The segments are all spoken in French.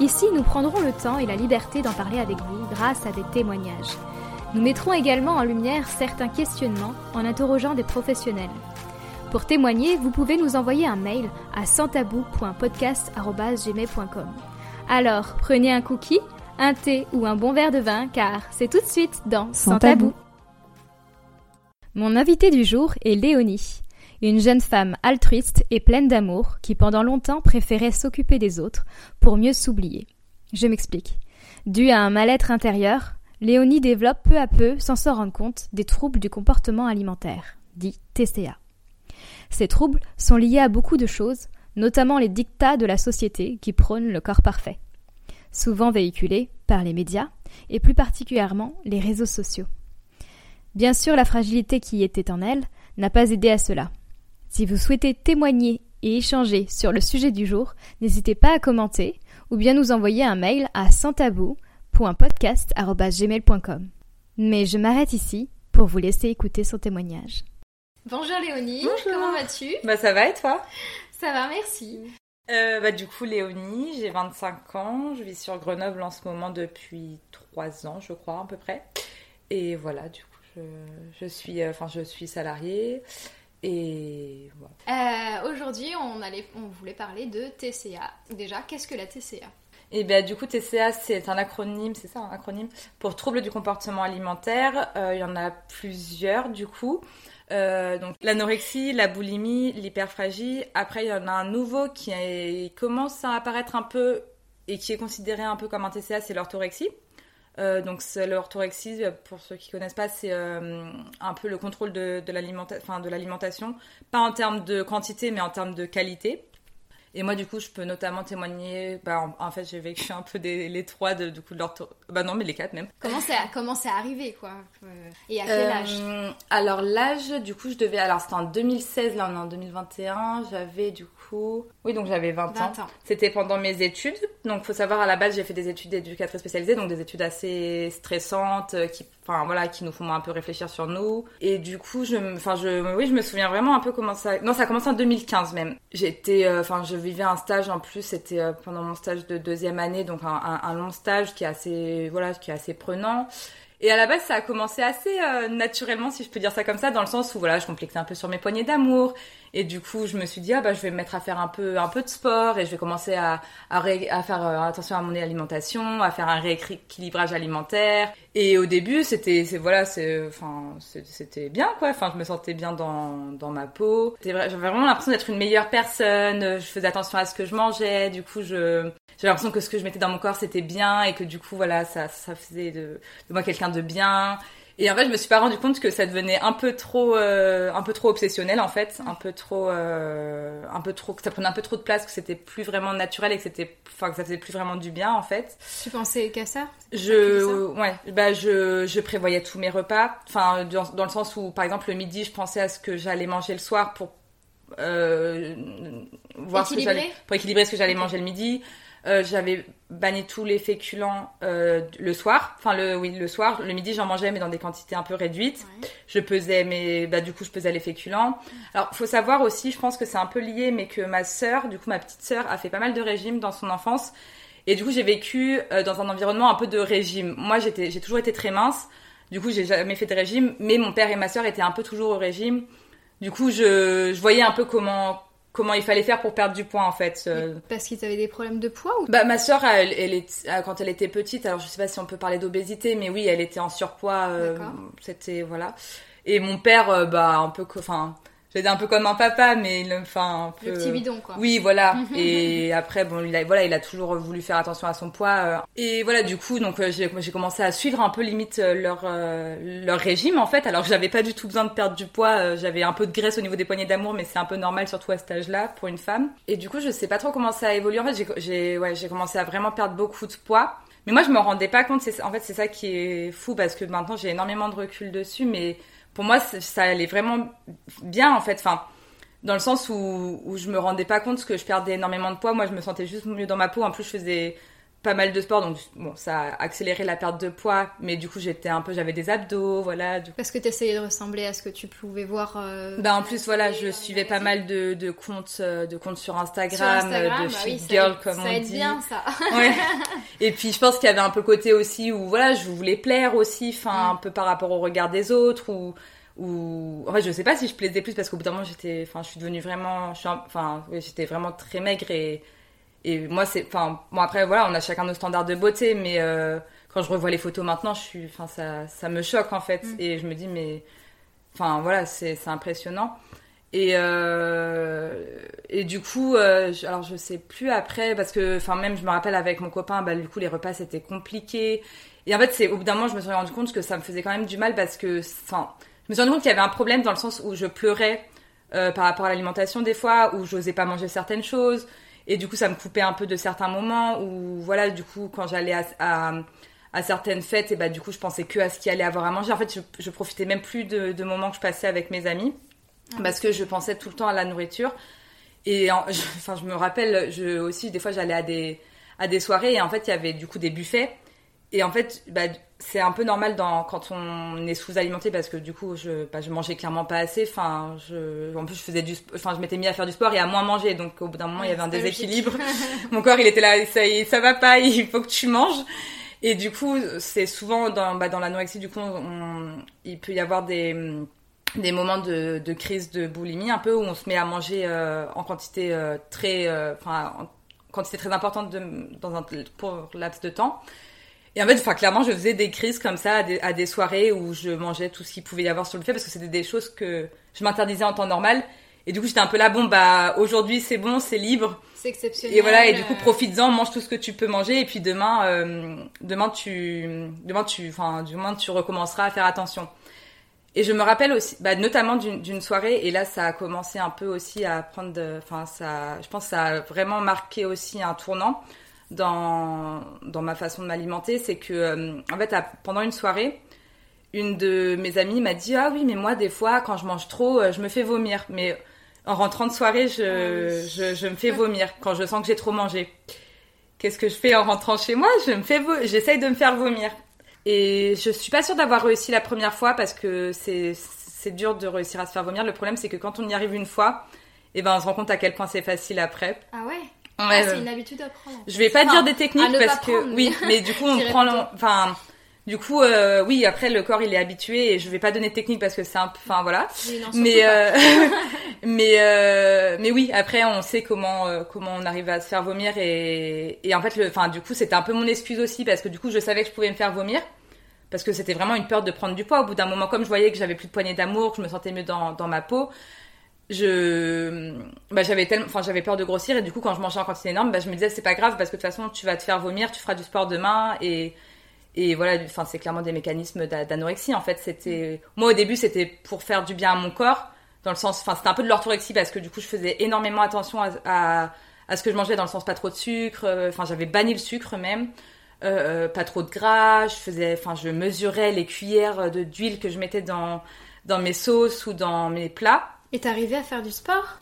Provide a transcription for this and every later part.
ici nous prendrons le temps et la liberté d'en parler avec vous grâce à des témoignages. Nous mettrons également en lumière certains questionnements en interrogeant des professionnels. Pour témoigner, vous pouvez nous envoyer un mail à santabou.podcast.gmail.com. Alors, prenez un cookie, un thé ou un bon verre de vin, car c'est tout de suite dans Sans, tabou. Mon invité du jour est Léonie une jeune femme altruiste et pleine d'amour qui pendant longtemps préférait s'occuper des autres pour mieux s'oublier. Je m'explique. Dû à un mal-être intérieur, Léonie développe peu à peu, sans s'en rendre compte, des troubles du comportement alimentaire, dit TCA. Ces troubles sont liés à beaucoup de choses, notamment les dictats de la société qui prônent le corps parfait, souvent véhiculés par les médias et plus particulièrement les réseaux sociaux. Bien sûr, la fragilité qui était en elle n'a pas aidé à cela. Si vous souhaitez témoigner et échanger sur le sujet du jour, n'hésitez pas à commenter ou bien nous envoyer un mail à santabou.podcast.gmail.com. Mais je m'arrête ici pour vous laisser écouter son témoignage. Bonjour Léonie, comment vas-tu? Bah ça va et toi? Ça va, merci. Euh, bah du coup Léonie, j'ai 25 ans, je vis sur Grenoble en ce moment depuis 3 ans je crois à peu près. Et voilà, du coup je, suis, euh, enfin, je suis salariée. Et voilà. Euh, aujourd'hui, on, on voulait parler de TCA. Déjà, qu'est-ce que la TCA et eh bien du coup TCA c'est un acronyme, c'est ça un acronyme pour trouble du comportement alimentaire. Euh, il y en a plusieurs du coup. Euh, donc l'anorexie, la boulimie, l'hyperphagie. Après il y en a un nouveau qui commence à apparaître un peu et qui est considéré un peu comme un TCA, c'est l'orthorexie. Euh, donc l'orthorexie, pour ceux qui connaissent pas, c'est euh, un peu le contrôle de, de l'alimentation, pas en termes de quantité, mais en termes de qualité. Et moi, du coup, je peux notamment témoigner. Bah, en, fait, j'ai vécu un peu des, les trois de, du coup de l'ortho. Bah non, mais les quatre même. Comment c'est comment c'est arrivé quoi Et à quel âge euh, Alors l'âge, du coup, je devais. Alors c'était en 2016, là on est en 2021. J'avais du coup. Oui, donc j'avais 20, 20, ans. C'était pendant mes études. Donc faut savoir à la base, j'ai fait des études d'éducatrice spécialisée, donc des études assez stressantes, euh, qui, enfin voilà, qui nous font un peu réfléchir sur nous. Et du coup, je, enfin je, oui, je me souviens vraiment un peu comment ça. Non, ça a commencé en 2015 même. J'étais, euh, enfin, je vivais un stage en plus. C'était pendant mon stage de deuxième année, donc un, un long stage qui est assez voilà, qui est assez prenant. Et à la base, ça a commencé assez euh, naturellement, si je peux dire ça comme ça, dans le sens où voilà, je complexais un peu sur mes poignées d'amour. Et du coup, je me suis dit, ah bah, je vais me mettre à faire un peu, un peu de sport et je vais commencer à, à, faire euh, attention à mon alimentation, à faire un rééquilibrage alimentaire. Et au début, c'était, voilà, c'est, enfin, c'était bien quoi. Enfin, je me sentais bien dans, dans ma peau. J'avais vraiment l'impression d'être une meilleure personne. Je faisais attention à ce que je mangeais. Du coup, je, j'avais l'impression que ce que je mettais dans mon corps c'était bien et que du coup voilà ça ça faisait de moi quelqu'un de bien et en fait je me suis pas rendu compte que ça devenait un peu trop euh, un peu trop obsessionnel en fait. Un peu trop euh, un peu trop que ça prenait un peu trop de place que c'était plus vraiment naturel et que c'était enfin que ça faisait plus vraiment du bien en fait. Tu pensais qu'à ça? Je ouais. Bah je je prévoyais tous mes repas. Enfin dans, dans, le sens où par exemple le midi je pensais à ce que j'allais manger le soir pour euh, voir ce que pour équilibrer ce que j'allais manger le midi euh, j'avais banni tous les féculents euh, le soir. Enfin, le, oui, le soir. Le midi, j'en mangeais, mais dans des quantités un peu réduites. Je pesais, mais bah, du coup, je pesais les féculents. Alors, faut savoir aussi, je pense que c'est un peu lié, mais que ma sœur, du coup, ma petite sœur, a fait pas mal de régimes dans son enfance. Et du coup, j'ai vécu euh, dans un environnement un peu de régime. Moi, j'étais, j'ai toujours été très mince. Du coup, j'ai jamais fait de régime, mais mon père et ma sœur étaient un peu toujours au régime. Du coup, je, je voyais un peu comment comment il fallait faire pour perdre du poids en fait. Euh. Parce qu'ils avaient des problèmes de poids ou Bah ma soeur, elle, elle euh, quand elle était petite, alors je sais pas si on peut parler d'obésité, mais oui, elle était en surpoids. Euh, c'était voilà. Et mon père, bah un peu, enfin j'étais un peu comme un papa, mais il, enfin, le petit bidon quoi. Oui, voilà. et après, bon, il a, voilà, il a toujours voulu faire attention à son poids. Euh. Et voilà, du coup, donc euh, j'ai, commencé à suivre un peu limite euh, leur leur régime en fait. Alors j'avais pas du tout besoin de perdre du poids. J'avais un peu de graisse au niveau des poignées d'amour, mais c'est un peu normal surtout à cet âge-là pour une femme. Et du coup, je sais pas trop comment ça a évolué. En fait, j'ai, j'ai, ouais, j'ai commencé à vraiment perdre beaucoup de poids. Mais moi, je me rendais pas compte. C'est, en fait, c'est ça qui est fou parce que maintenant j'ai énormément de recul dessus, mais pour moi, ça allait vraiment bien en fait. Enfin, dans le sens où, où je me rendais pas compte que je perdais énormément de poids. Moi, je me sentais juste mieux dans ma peau. En plus, je faisais pas mal de sport, donc bon, ça a accéléré la perte de poids, mais du coup j'étais un peu, j'avais des abdos, voilà. Parce que tu essayais de ressembler à ce que tu pouvais voir. Euh, bah en plus voilà, je suivais pas mal de, de comptes, euh, de comptes sur Instagram, de bah fit girl comme ça on aide dit. bien ça. ouais. Et puis je pense qu'il y avait un peu côté aussi où voilà, je voulais plaire aussi, enfin mm. un peu par rapport au regard des autres ou ou en fait je sais pas si je plaisais plus parce qu'au bout d'un moment j'étais enfin je suis devenue vraiment enfin oui, j'étais vraiment très maigre et et moi c'est enfin bon après voilà on a chacun nos standards de beauté mais euh, quand je revois les photos maintenant je suis enfin ça ça me choque en fait. Mm. et je me dis mais enfin voilà c'est c'est impressionnant. Et euh, et du coup euh, alors je sais plus après parce que enfin même je me rappelle avec mon copain bah du coup les repas c'était compliqué. Et en fait c'est au bout d'un moment je me suis rendu compte que ça me faisait quand même du mal parce que enfin je me suis rendu compte qu'il y avait un problème dans le sens où je pleurais euh, par rapport à l'alimentation des fois, où j'osais pas manger certaines choses, et du coup ça me coupait un peu de certains moments, où voilà, du coup quand j'allais à, à, certaines fêtes, et bah du coup je pensais que à ce qu'il allait avoir à manger. En fait, je, profitais même plus de, moments que je passais avec mes amis, parce que je pensais tout le temps à la nourriture. Et je, enfin, je me rappelle, je, aussi des fois j'allais à des, à des soirées, et en fait il y avait du coup des buffets. Et en fait, bah, c'est un peu normal dans, quand on est sous-alimenté parce que du coup, je, bah, je mangeais clairement pas assez. Enfin, je, en plus, je faisais du, enfin, je m'étais mis à faire du sport et à moins manger. Donc, au bout d'un moment, il y avait un déséquilibre. Mon corps, il était là, ça, ça va pas, il faut que tu manges. Et du coup, c'est souvent dans, bah, dans l'anorexie, du coup, il peut y avoir des, des moments de, de, crise de boulimie, un peu où on se met à manger euh, en quantité euh, très, euh, enfin, en quantité très importante de, dans un pour laps de temps. Et en fait, enfin, clairement, je faisais des crises comme ça à des, soirées où je mangeais tout ce qu'il pouvait y avoir sur le fait parce que c'était des choses que je m'interdisais en temps normal. Et du coup, j'étais un peu là, bon, bah, aujourd'hui, c'est bon, c'est libre. C'est exceptionnel. Et voilà, et du coup, profites-en, mange tout ce que tu peux manger. Et puis demain, euh, demain, tu, demain, tu, enfin, du moins, tu recommenceras à faire attention. Et je me rappelle aussi, bah, notamment d'une soirée, et là, ça a commencé un peu aussi à prendre, enfin, ça, je pense que ça a vraiment marqué aussi un tournant dans, dans ma façon de m'alimenter, c'est que, euh, en fait, pendant une soirée, une de mes amies m'a dit Ah oui, mais moi, des fois, quand je mange trop, euh, je me fais vomir. Mais en rentrant de soirée, je, ah je, je, me fais vomir quand je sens que j'ai trop mangé. Qu'est-ce que je fais en rentrant chez moi? Je me fais j'essaye de me faire vomir. Et je suis pas sûre d'avoir réussi la première fois parce que c'est, c'est dur de réussir à se faire vomir. Le problème, c'est que quand on y arrive une fois, et eh ben, on se rend compte à quel point c'est facile après. Ah ouais? Ah, c'est une habitude à prendre. Je vais pas dire des techniques parce que oui, mais du coup on prend, enfin, du coup euh, oui après le corps il est habitué et je vais pas donner de technique parce que c'est un, enfin voilà. mais euh, mais euh, mais oui après on sait comment euh, comment on arrive à se faire vomir et et en fait le, enfin du coup c'était un peu mon excuse aussi parce que du coup je savais que je pouvais me faire vomir parce que c'était vraiment une peur de prendre du poids au bout d'un moment comme je voyais que j'avais plus de poignée d'amour que je me sentais mieux dans dans ma peau je bah, j'avais tellement enfin j'avais peur de grossir et du coup quand je mangeais en quantité énorme bah, je me disais c'est pas grave parce que de toute façon tu vas te faire vomir tu feras du sport demain et et voilà enfin c'est clairement des mécanismes d'anorexie en fait. C'était moi au début c'était pour faire du bien à mon corps dans le sens enfin c'était un peu de l'orthorexie parce que du coup je faisais énormément attention à, à, ce que je mangeais dans le sens pas trop de sucre euh, enfin j'avais banni le sucre même euh, euh, pas trop de gras je faisais enfin je mesurais les cuillères d'huile que je mettais dans dans mes sauces ou dans mes plats et t'arrivais à faire du sport?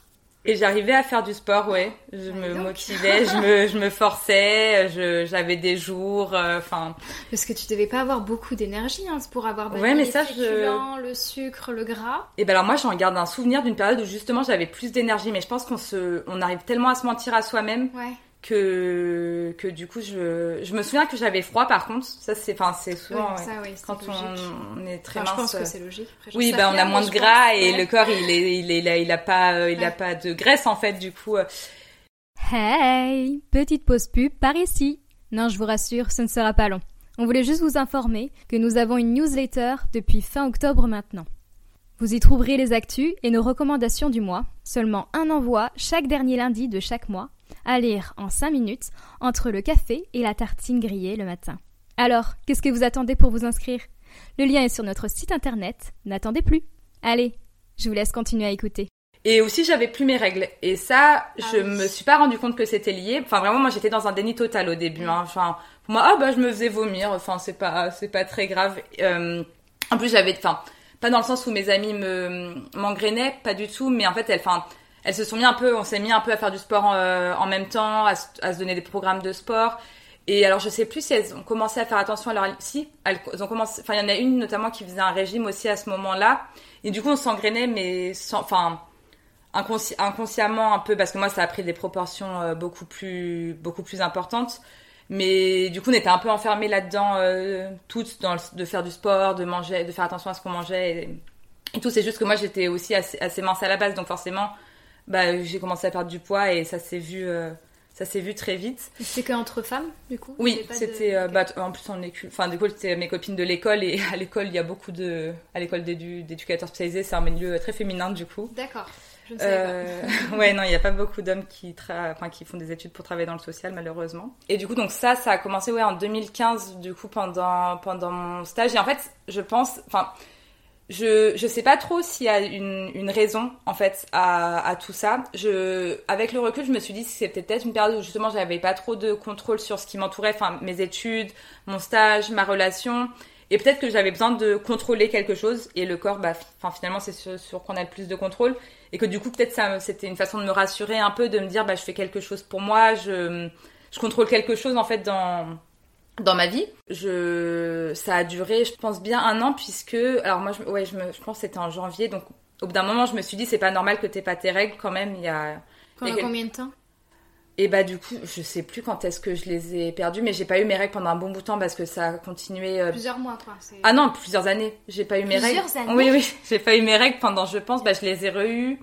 Et j'arrivais à faire du sport, ouais. Je me motivais, je me, je me forçais, j'avais des jours, euh, enfin. Parce que tu devais pas avoir beaucoup d'énergie hein, pour avoir ouais, mais ça, je... le sucre, le gras. Et ben alors moi j'en garde un souvenir d'une période où justement j'avais plus d'énergie, mais je pense qu'on se, on arrive tellement à se mentir à soi-même. Ouais que que du coup je, je me souviens que j'avais froid par contre. Ça c'est enfin c'est souvent quand on, est très mince je pense que c'est logique. Oui ben on a moins de gras et le corps il est il est il a, il a pas il a pas de graisse en fait du coup euh. hey petite pause pub par ici. Non je vous rassure ce ne sera pas long. On voulait juste vous informer que nous avons une newsletter depuis fin octobre maintenant. Vous y trouverez les actus et nos recommandations du mois, seulement un envoi chaque dernier lundi de chaque mois, à lire en 5 minutes entre le café et la tartine grillée le matin. Alors, qu'est-ce que vous attendez pour vous inscrire? Le lien est sur notre site internet, n'attendez plus. Allez, je vous laisse continuer à écouter. Et aussi, j'avais plus mes règles. Et ça, ah je me suis pas rendu compte que c'était lié. Enfin, vraiment, moi, j'étais dans un déni total au début. Hein. Enfin, pour moi, ah bah, je me faisais vomir. Enfin, c'est pas, c'est pas très grave. Euh, en plus, j'avais, enfin, pas dans le sens où mes amis me m'engrainaient, pas du tout, mais en fait, elles, enfin, elles se sont mis un peu, on s'est mis un peu à faire du sport euh, en, même temps, à, se donner des programmes de sport. Et alors, je sais plus si elles ont commencé à faire attention à leur, si, elles ont commencé, enfin, il y en a une notamment qui faisait un régime aussi à ce moment-là. Et du coup, on s'engrainait, mais sans, enfin, inconsciemment un peu, parce que moi, ça a pris des proportions euh, beaucoup plus, beaucoup plus importantes. Mais du coup, on était un peu enfermés là-dedans, euh, toutes, de faire du sport, de manger, de faire attention à ce qu'on mangeait et, tout. C'est juste que moi, j'étais aussi assez, mince à la base, donc forcément, bah, j'ai commencé à perdre du poids et ça s'est vu. Euh, ça s'est vu très vite. C'était qu'entre femmes, du coup? Oui, c'était. Euh, bah, en plus, on est. Enfin, du coup, c'était mes copines de l'école et à l'école, il y a beaucoup de. À l'école d'éducateurs spécialisés, c'est un milieu très féminin, du coup. D'accord. Euh, ouais, non, il n'y a pas beaucoup d'hommes qui, enfin, qui font des études pour travailler dans le social, malheureusement. Et du coup, donc ça, ça a commencé ouais, en 2015, du coup, pendant, pendant mon stage. Et en fait, je pense, enfin, je, je sais pas trop s'il y a une, une raison, en fait, à, à tout ça. Je, avec le recul, je me suis dit que c'était peut-être une période où justement, j'avais pas trop de contrôle sur ce qui m'entourait, enfin, mes études, mon stage, ma relation. Et peut-être que j'avais besoin de contrôler quelque chose et le corps, bah, enfin finalement c'est sur, sur qu'on a le plus de contrôle et que du coup peut-être ça c'était une façon de me rassurer un peu, de me dire bah je fais quelque chose pour moi, je je contrôle quelque chose en fait dans dans ma vie. Je ça a duré je pense bien un an puisque alors moi je, ouais je me je pense c'était en janvier donc au bout d'un moment je me suis dit c'est pas normal que t'aies pas tes règles quand même il y a pendant combien de temps? Et bah du coup, je sais plus quand est-ce que je les ai perdus, mais j'ai pas eu mes règles pendant un bon bout de temps parce que ça a continué. Euh, plusieurs mois, quoi. Ah non, plusieurs années. J'ai pas eu mes règles. Années oui, oui, j'ai pas eu mes règles pendant, je pense, bah je les ai re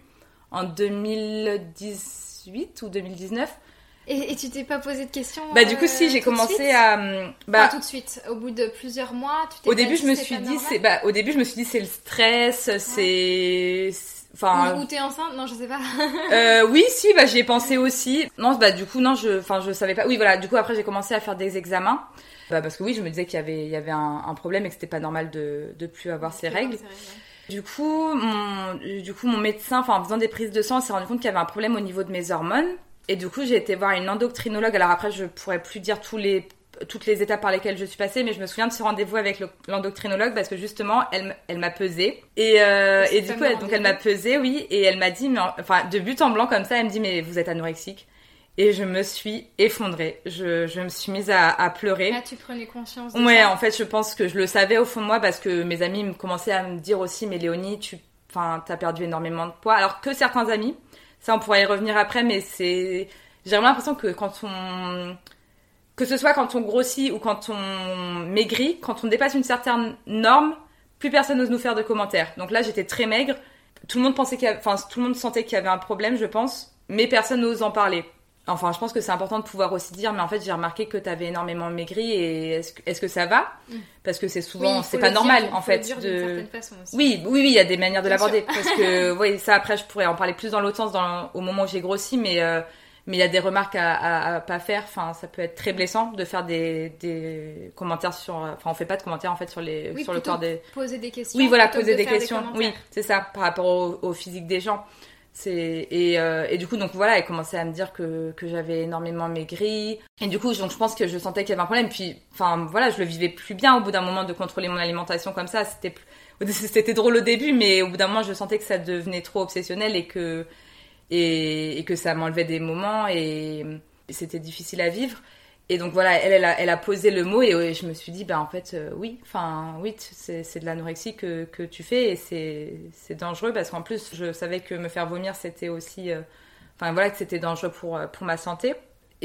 en 2018 ou 2019. Et, tu t'es pas posé de questions Bah du coup si, j'ai commencé à hum, bah tout de suite, au bout de plusieurs mois, tu Au début, je me suis dit c'est bah au début je me suis dit c'est le stress, c'est Enfin, ou, t'es enceinte Non, je sais pas. euh, oui, si, bah j'y ai pensé aussi. Non, bah du coup non, je, enfin je savais pas. Oui, voilà. Du coup après j'ai commencé à faire des examens. Bah, parce que oui, je me disais qu'il y avait, il y avait un, problème et que c'était pas normal de, de plus avoir ces règles. Du coup, mon, du coup, mon médecin, enfin en faisant des prises de sang, s'est rendu compte qu'il y avait un problème au niveau de mes hormones. Et du coup, j'ai été voir une endocrinologue. Alors après, je pourrais plus dire tous les toutes les étapes par lesquelles je suis passée, mais je me souviens de ce rendez-vous avec l'endocrinologue parce que justement, elle, elle m'a pesé. Et, euh, et du coup, elle, donc elle m'a pesé, oui, et elle m'a dit, mais, enfin, de but en blanc comme ça, elle me dit, mais vous êtes anorexique. Et je me suis effondrée. Je, je me suis mise à, à pleurer. Là, tu prenais conscience de Ouais, en fait, je pense que je le savais au fond de moi parce que mes amis me commençaient à me dire aussi, mais Léonie, tu enfin, as perdu énormément de poids. Alors que certains amis, ça on pourrait y revenir après, mais c'est... J'ai vraiment l'impression que quand on que ce soit quand on grossit ou quand on maigrit, quand on dépasse une certaine norme, plus personne n'ose nous faire de commentaires. Donc là, j'étais très maigre. Tout le monde pensait qu'il tout le monde sentait qu'il y avait un problème, je pense, mais personne n'ose en parler. Enfin, je pense que c'est important de pouvoir aussi dire, mais en fait, j'ai remarqué que tu avais énormément maigri et est-ce que, est que ça va mm. Parce que c'est souvent, c'est pas normal en fait. de... Oui, oui, oui, il y a des manières de l'aborder. Parce que, oui, ça après, je pourrais en parler plus dans l'autre sens dans, au moment où j'ai grossi, mais euh, mais il y a des remarques à, à, pas faire. Enfin, ça peut être très blessant de faire des, des commentaires sur. Enfin, on fait pas de commentaires en fait sur les sur le corps des. Poser des questions. Oui, voilà, poser des questions. oui, c'est ça, par rapport au, physique des gens. Euh, et du coup donc voilà, elle commençait à me dire que, que j'avais énormément maigri et du coup donc je pense que je sentais qu'il y avait un problème. Puis enfin voilà, je le vivais plus bien au bout d'un moment de contrôler mon alimentation comme ça. C'était c'était drôle au début, mais au bout d'un moment je sentais que ça devenait trop obsessionnel et que et, que ça m'enlevait des moments et, c'était difficile à vivre. Et donc voilà, elle, a, posé le mot et, je me suis dit, ben en fait, euh, oui, enfin, oui, c'est de l'anorexie que, que, tu fais et c'est dangereux parce qu'en plus, je savais que me faire vomir, c'était aussi, euh, enfin voilà, que c'était dangereux pour, pour ma santé.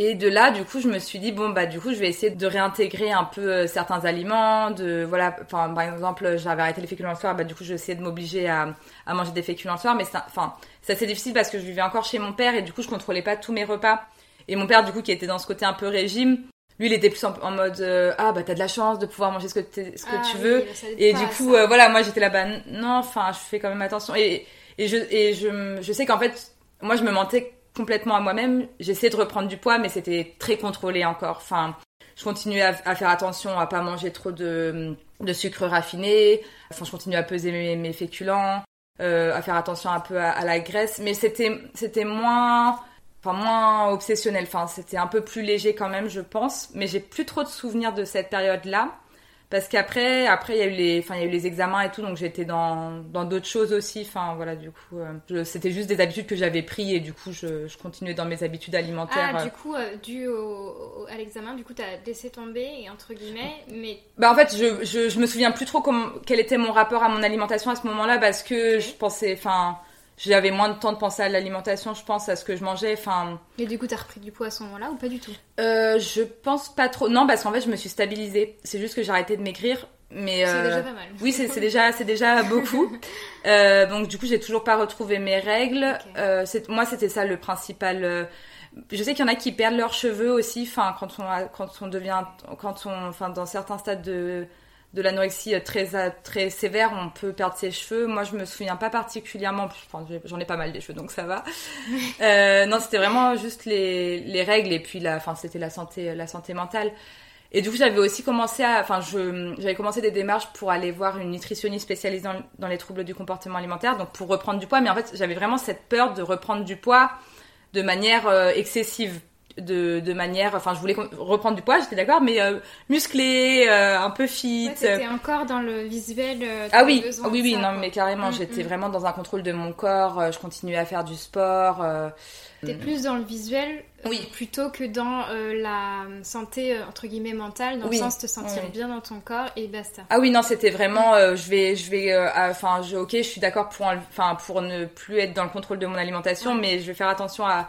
Et de là, du coup, je me suis dit bon bah du coup, je vais essayer de réintégrer un peu euh, certains aliments, de voilà, enfin par exemple, j'avais arrêté les féculents le soir, bah du coup, j'essayais de m'obliger à, à manger des féculents le soir, mais enfin, c'est assez difficile parce que je vivais encore chez mon père et du coup, je contrôlais pas tous mes repas. Et mon père, du coup, qui était dans ce côté un peu régime, lui il était plus en, mode ah bah t'as de la chance de pouvoir manger ce que, ce que Ah tu veux. bah, et pas du coup euh, voilà moi j'étais là-bas. Non enfin je fais quand même attention. Et et je et je je sais qu'en fait moi je me mentais complètement à moi-même. J'essayais de reprendre du poids mais c'était très contrôlé encore. Enfin je continuais à, à faire attention à pas manger trop de de sucre raffiné. Enfin je continuais à peser mes, mes féculents euh, à faire attention un peu à, à la graisse. Mais c'était c'était moins enfin moins obsessionnel. Enfin c'était un peu plus léger quand même je pense. Mais j'ai plus trop de souvenirs de cette période là parce qu'après après il y a eu les enfin il y a eu les examens et tout donc j'étais dans dans d'autres choses aussi. Enfin voilà du coup euh, je- c'était juste des habitudes que j'avais pris et du coup je, je continuais dans mes habitudes alimentaires Ah, euh. du coup, euh, dû au, au- à l'examen, du coup, t'as laissé tomber, et entre guillemets, mais Bah en fait, je, je, je me souviens plus trop comment, quel était mon rapport à mon alimentation à ce moment-là parce que je pensais, enfin, j'avais moins de temps de penser à l'alimentation, je pense, à ce que je mangeais, enfin, mais du coup, t'as repris du poids à ce moment-là ou pas du tout? Euh, je pense pas trop. Non, parce qu'en fait, je me suis stabilisée. C'est juste que j'ai arrêté de maigrir, mais C'est euh, déjà pas mal. oui, c'est déjà, c'est déjà beaucoup. Euh, donc du coup, j'ai toujours pas retrouvé mes règles. Moi, c'était ça le principal. Je sais qu'il y en a qui perdent leurs cheveux aussi. Enfin, quand on, a- quand on devient, quand on, enfin, dans certains stades de de l'anorexie très très sévère, on peut perdre ses cheveux. Moi, je me souviens pas particulièrement. Enfin, j'en ai pas mal des cheveux, donc ça va. Euh, non, c'était vraiment juste les, les règles et puis la, enfin, c'était la santé, la santé mentale. Et du coup, j'avais aussi commencé à, enfin, je, j'avais commencé des démarches pour aller voir une nutritionniste spécialisée dans, dans les troubles du comportement alimentaire, donc pour reprendre du poids. Mais en fait, j'avais vraiment cette peur de reprendre du poids de manière euh, excessive. De, de manière, enfin, je voulais reprendre du poids, j'étais d'accord, mais euh, musclé, euh, un peu fit. Ouais, t'étais encore dans le visuel. euh, Ah oui, ah oui, oui, ça, non, quoi. mais carrément, Mm, j'étais mm. vraiment dans un contrôle de mon corps, euh, je continuais à faire du sport. T'es plus dans le visuel Oui. plutôt que dans euh, la santé entre guillemets mentale, dans Oui. le sens de te sentir Oui. bien dans ton corps et basta. Ah oui, non, c'était vraiment, euh, je vais, je vais, euh, enfin, je, ok, je suis d'accord pour, enfin, pour ne plus être dans le contrôle de mon alimentation, mais je vais faire attention à,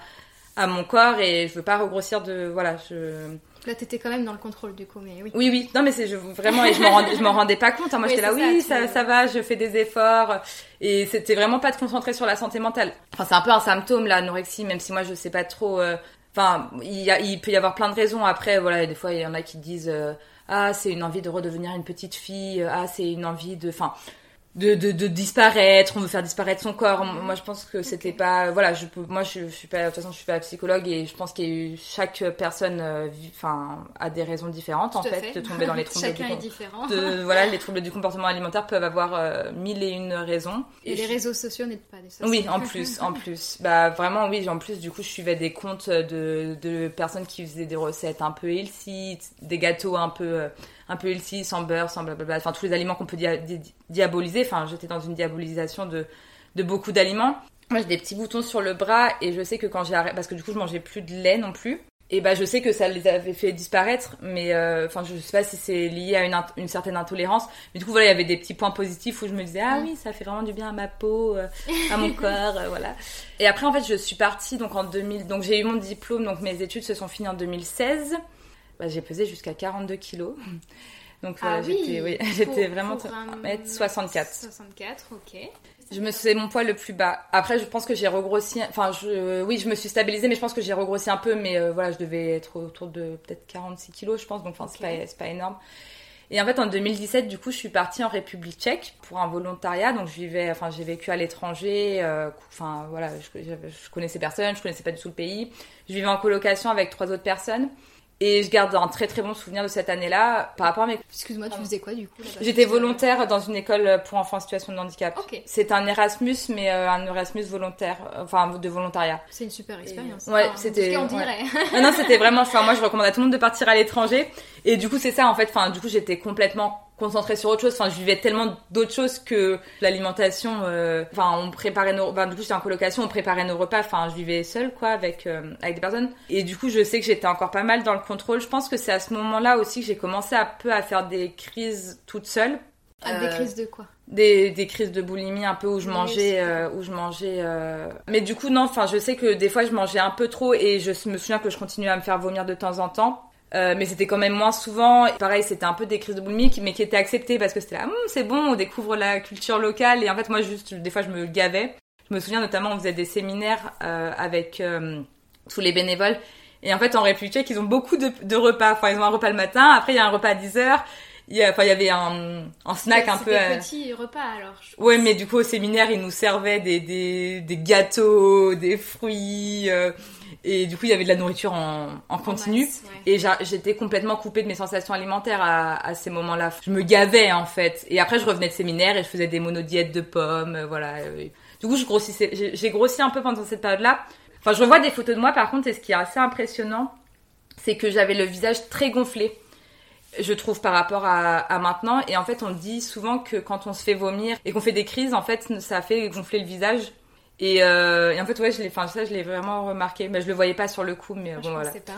à mon corps et je veux pas regrossir de, voilà, je, Là, t'étais quand même dans le contrôle du coup, mais oui. oui, oui, non, mais c'est je, vraiment, et je m'en rendais, rendais pas compte. hein. Moi, Oui, j'étais là, ça, oui, ça, ça va, je fais des efforts, et c'était vraiment pas de concentrer sur la santé mentale. Enfin, c'est un peu un symptôme, l'anorexie, même si moi, je sais pas trop. euh, Enfin, il, y a- il peut y avoir plein de raisons. Après, voilà, des fois, il y en a qui disent, euh, ah, c'est une envie de redevenir une petite fille, ah, c'est une envie de, enfin. De, de, de disparaître, on veut faire disparaître son corps. Moi, je pense que c'était pas, voilà, je peux, moi, je, je suis pas, de toute façon, je suis pas psychologue et je pense qu'il y a eu chaque personne, euh, enfin, a des raisons différentes en à fait, de tomber dans les troubles du Chacun est com- différent. de, voilà, les troubles du comportement alimentaire peuvent avoir euh, mille et une raisons. Et les je- réseaux sociaux n'aident pas des Oui, en plus, en plus. Bah vraiment, oui, en plus, du coup, je suivais des comptes de, de personnes qui faisaient des recettes un peu healthy, des gâteaux un peu, euh, un peu healthy, sans beurre, sans blablabla. Enfin, tous les aliments qu'on peut dia- di- diaboliser. Enfin, j'étais dans une diabolisation de, de beaucoup d'aliments. Moi, j'ai des petits boutons sur le bras et je sais que quand j'ai arrêté, parce que du coup, je mangeais plus de lait non plus. Et bah, je sais que ça les avait fait disparaître, mais euh, enfin, je sais pas si c'est lié à une, certaine intolérance. Mais du coup, voilà, il y avait des petits points positifs où je me disais, ah oui, ça fait vraiment du bien à ma peau, euh, à mon corps, euh, voilà. Et après, en fait, je suis partie donc en 2000. Donc, j'ai eu mon diplôme, donc mes études se sont finies en 2016. Bah, j'ai pesé jusqu'à 42 kilos. Donc, Ah j'étais, oui, j'étais vraiment pour un 1m64. 64, ok. Je me c'est mon poids le plus bas. Après, je pense que j'ai regrossi. Enfin, je, oui, je me suis stabilisée, mais je pense que j'ai regrossi un peu. Mais euh, voilà, je devais être autour de peut-être 46 kilos, je pense. Donc, enfin, c'est Ok. pas, c'est pas énorme. Et en fait, en 2017, du coup, je suis partie en République Tchèque pour un volontariat. Donc, je vivais, enfin, j'ai vécu à l'étranger. euh, Enfin, voilà, je, j'avais- je connaissais personne, je connaissais pas du tout le pays. Je vivais en colocation avec trois autres personnes. Et je garde un très très bon souvenir de cette année-là par rapport à mes Excuse-moi, tu faisais quoi du coup J'étais faisais- volontaire dans une école pour enfants en situation de handicap. Ok. C'est un Erasmus, mais euh, un Erasmus volontaire, euh, enfin de volontariat. C'est une super expérience. Ouais, Enfin, c'était- on ouais. dirait. non, non, c'était vraiment. Enfin, moi, je recommande à tout le monde de partir à l'étranger. Et du coup, c'est ça, en fait. Enfin, du coup, j'étais complètement concentrée sur autre chose. Enfin, je vivais tellement d'autres choses que l'alimentation. euh, Enfin, on préparait nos. Enfin, du coup, j'étais en colocation, on préparait nos repas. Enfin, je vivais seule, quoi, avec euh, avec des personnes. Et du coup, je sais que j'étais encore pas mal dans le contrôle. Je pense que c'est à ce moment-là aussi que j'ai commencé un peu à faire des crises toute seule. Ah, Des Euh, crises de quoi? des, des crises de boulimie un peu où je mangeais euh, où je mangeais euh, mais du coup non enfin je sais que des fois je mangeais un peu trop et je me souviens que je continuais à me faire vomir de temps en temps Euh, mais c'était quand même moins souvent Et pareil c'était un peu des crises de boulimie qui- mais qui étaient acceptées parce que c'était là Hum, c'est bon on découvre la culture locale et en fait moi juste des fois je me gavais je me souviens notamment on faisait des séminaires euh, avec euh, tous les bénévoles Et en fait, en République tchèque, ils ont beaucoup de, de, repas. Enfin, ils ont un repas le matin, après il y a un repas à 10 heures. Il y, a, enfin, il y avait un, un snack un peu. C'était petit repas alors. ouais, mais du coup au séminaire, ils nous servaient des, des, des gâteaux, des fruits. Euh, et du coup, il y avait de la nourriture en, en continu. Et j'étais complètement coupée de mes sensations alimentaires à, à ces moments-là. Je me gavais en fait. Et après, je revenais de séminaire et je faisais des monodiètes de pommes. Euh, voilà. Du coup, je grossissais. J'ai grossi un peu pendant cette période-là. Enfin, je revois des photos de moi par contre, et ce qui est assez impressionnant, c'est que j'avais le visage très gonflé je trouve par rapport à, maintenant et en fait on dit souvent que quand on se fait vomir et qu'on fait des crises en fait ça fait gonfler le visage et, euh, et en fait ouais je l'ai enfin ça je l'ai vraiment remarqué mais je le voyais pas sur le coup mais bon voilà sais pas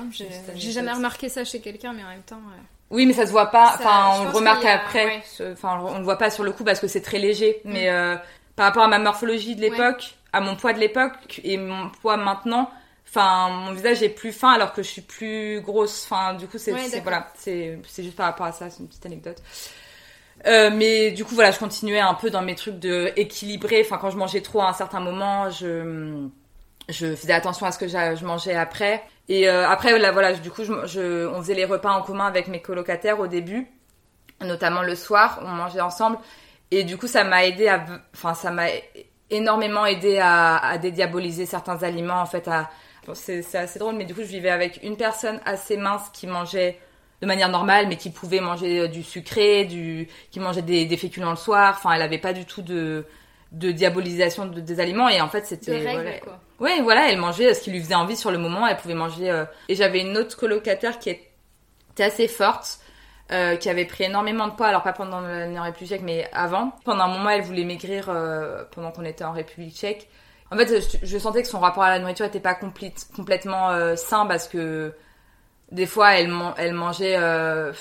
j'ai jamais remarqué ça chez quelqu'un mais en même temps oui mais ça se voit pas enfin on le remarque après enfin on le voit pas sur le coup parce que c'est très léger mm. mais euh, par rapport à ma morphologie de l'époque à mon poids de l'époque et mon poids maintenant Enfin, mon visage est plus fin alors que je suis plus grosse. Enfin, du coup, c'est voilà, c'est juste par rapport à ça, c'est une petite anecdote. Euh, mais du coup, voilà, je continuais un peu dans mes trucs de équilibrer. Enfin, quand je mangeais trop à un certain moment, je je faisais attention à ce que je mangeais après. Et euh, après, là, voilà, du coup, je, on faisait les repas en commun avec mes colocataires au début, notamment le soir, on mangeait ensemble. Et du coup, ça m'a aidé à, enfin, ça m'a énormément aidé à, à dédiaboliser certains aliments, en fait, à c'est assez drôle, mais du coup, je vivais avec une personne assez mince qui mangeait de manière normale, mais qui pouvait manger euh, du sucré, du, qui mangeait des, des féculents le soir. Enfin, elle avait pas du tout de, de diabolisation de, des aliments. Et en fait, c'était. Voilà. Quoi. Ouais, voilà, elle mangeait ce qui lui faisait envie sur le moment. Elle pouvait manger. Euh, et j'avais une autre colocataire qui était assez forte. Euh, qui avait pris énormément de poids, alors pas pendant l'année en République tchèque, mais avant. Pendant un moment, elle voulait maigrir euh, pendant qu'on était en République tchèque. En fait, je, sentais que son rapport à la nourriture était pas complètement euh, sain parce que des fois, elle, elle mangeait, euh,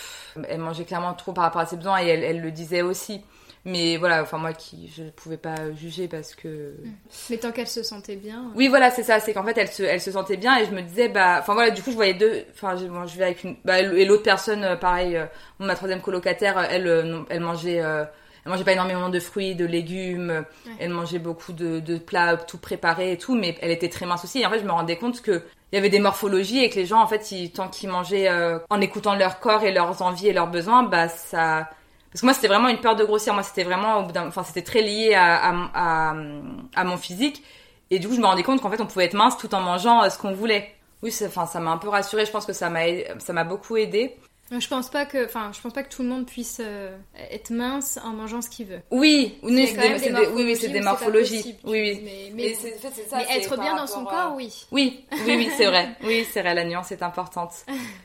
elle mangeait clairement trop par rapport à ses besoins et elle, elle le disait aussi. Mais voilà, enfin moi qui je pouvais pas juger parce que. Mm. Mais tant qu'elle se sentait bien. Oui, voilà, c'est ça. C'est qu'en fait, elle se, elle se sentait bien et je me disais, bah, enfin voilà, du coup, je voyais deux. Enfin, je, je vais avec une. Bah, et l'autre personne, euh, pareil, ma troisième colocataire, elle, elle mangeait elle mangeait pas énormément de fruits, de légumes. Elle mangeait beaucoup de, de, plats tout préparés et tout, mais elle était très mince aussi. Et en fait, je me rendais compte que il y avait des morphologies et que les gens, en fait, tant qu'ils mangeaient euh, en écoutant leur corps et leurs envies et leurs besoins, bah ça. Parce que moi, c'était vraiment une peur de grossir. Moi, c'était vraiment, enfin, c'était très lié à, à, à, à, mon physique. Et du coup, je me rendais compte qu'en fait, on pouvait être mince tout en mangeant euh, ce qu'on voulait. Oui, enfin, ça m'a un peu rassurée. Je pense que ça m'a, ça m'a beaucoup aidé. Je pense pas que, enfin, je pense pas que tout le monde puisse euh, être mince en mangeant ce qu'il veut. Oui, oui, c'est des, des, oui, c'est des morphologies. Oui, oui. Mais, mais, être bien dans son corps, oui. Oui, oui, oui, c'est vrai. Oui, c'est vrai. La nuance est importante.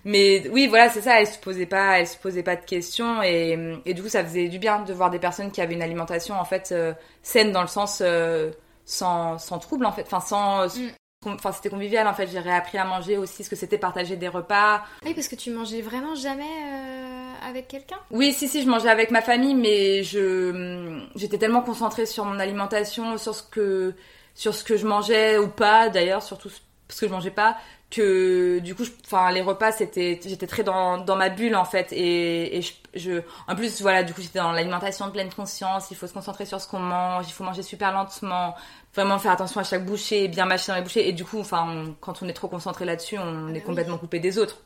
mais oui, voilà, c'est ça. Elle se posait pas, elle se posait pas de questions et, et du coup, ça faisait du bien de voir des personnes qui avaient une alimentation en fait euh, saine dans le sens euh, sans, sans trouble en fait, enfin sans mm enfin c'était convivial en fait. J'ai réappris à manger aussi ce que c'était partager des repas. Oui parce que tu mangeais vraiment jamais euh, avec quelqu'un? Oui si si je mangeais avec ma famille mais je hum, j'étais tellement concentrée sur mon alimentation sur ce que sur ce que je mangeais ou pas d'ailleurs surtout ce que je mangeais pas que du coup enfin les repas c'était j'étais très dans, dans ma bulle en fait. Et, et je, je, en plus voilà du coup j'étais dans l'alimentation de pleine conscience. Il faut se concentrer sur ce qu'on mange. Il faut manger super lentement. Vraiment faire attention à chaque bouchée bien mâcher dans les bouchées. Et du coup enfin quand on est trop concentré là-dessus on est complètement coupé des autres.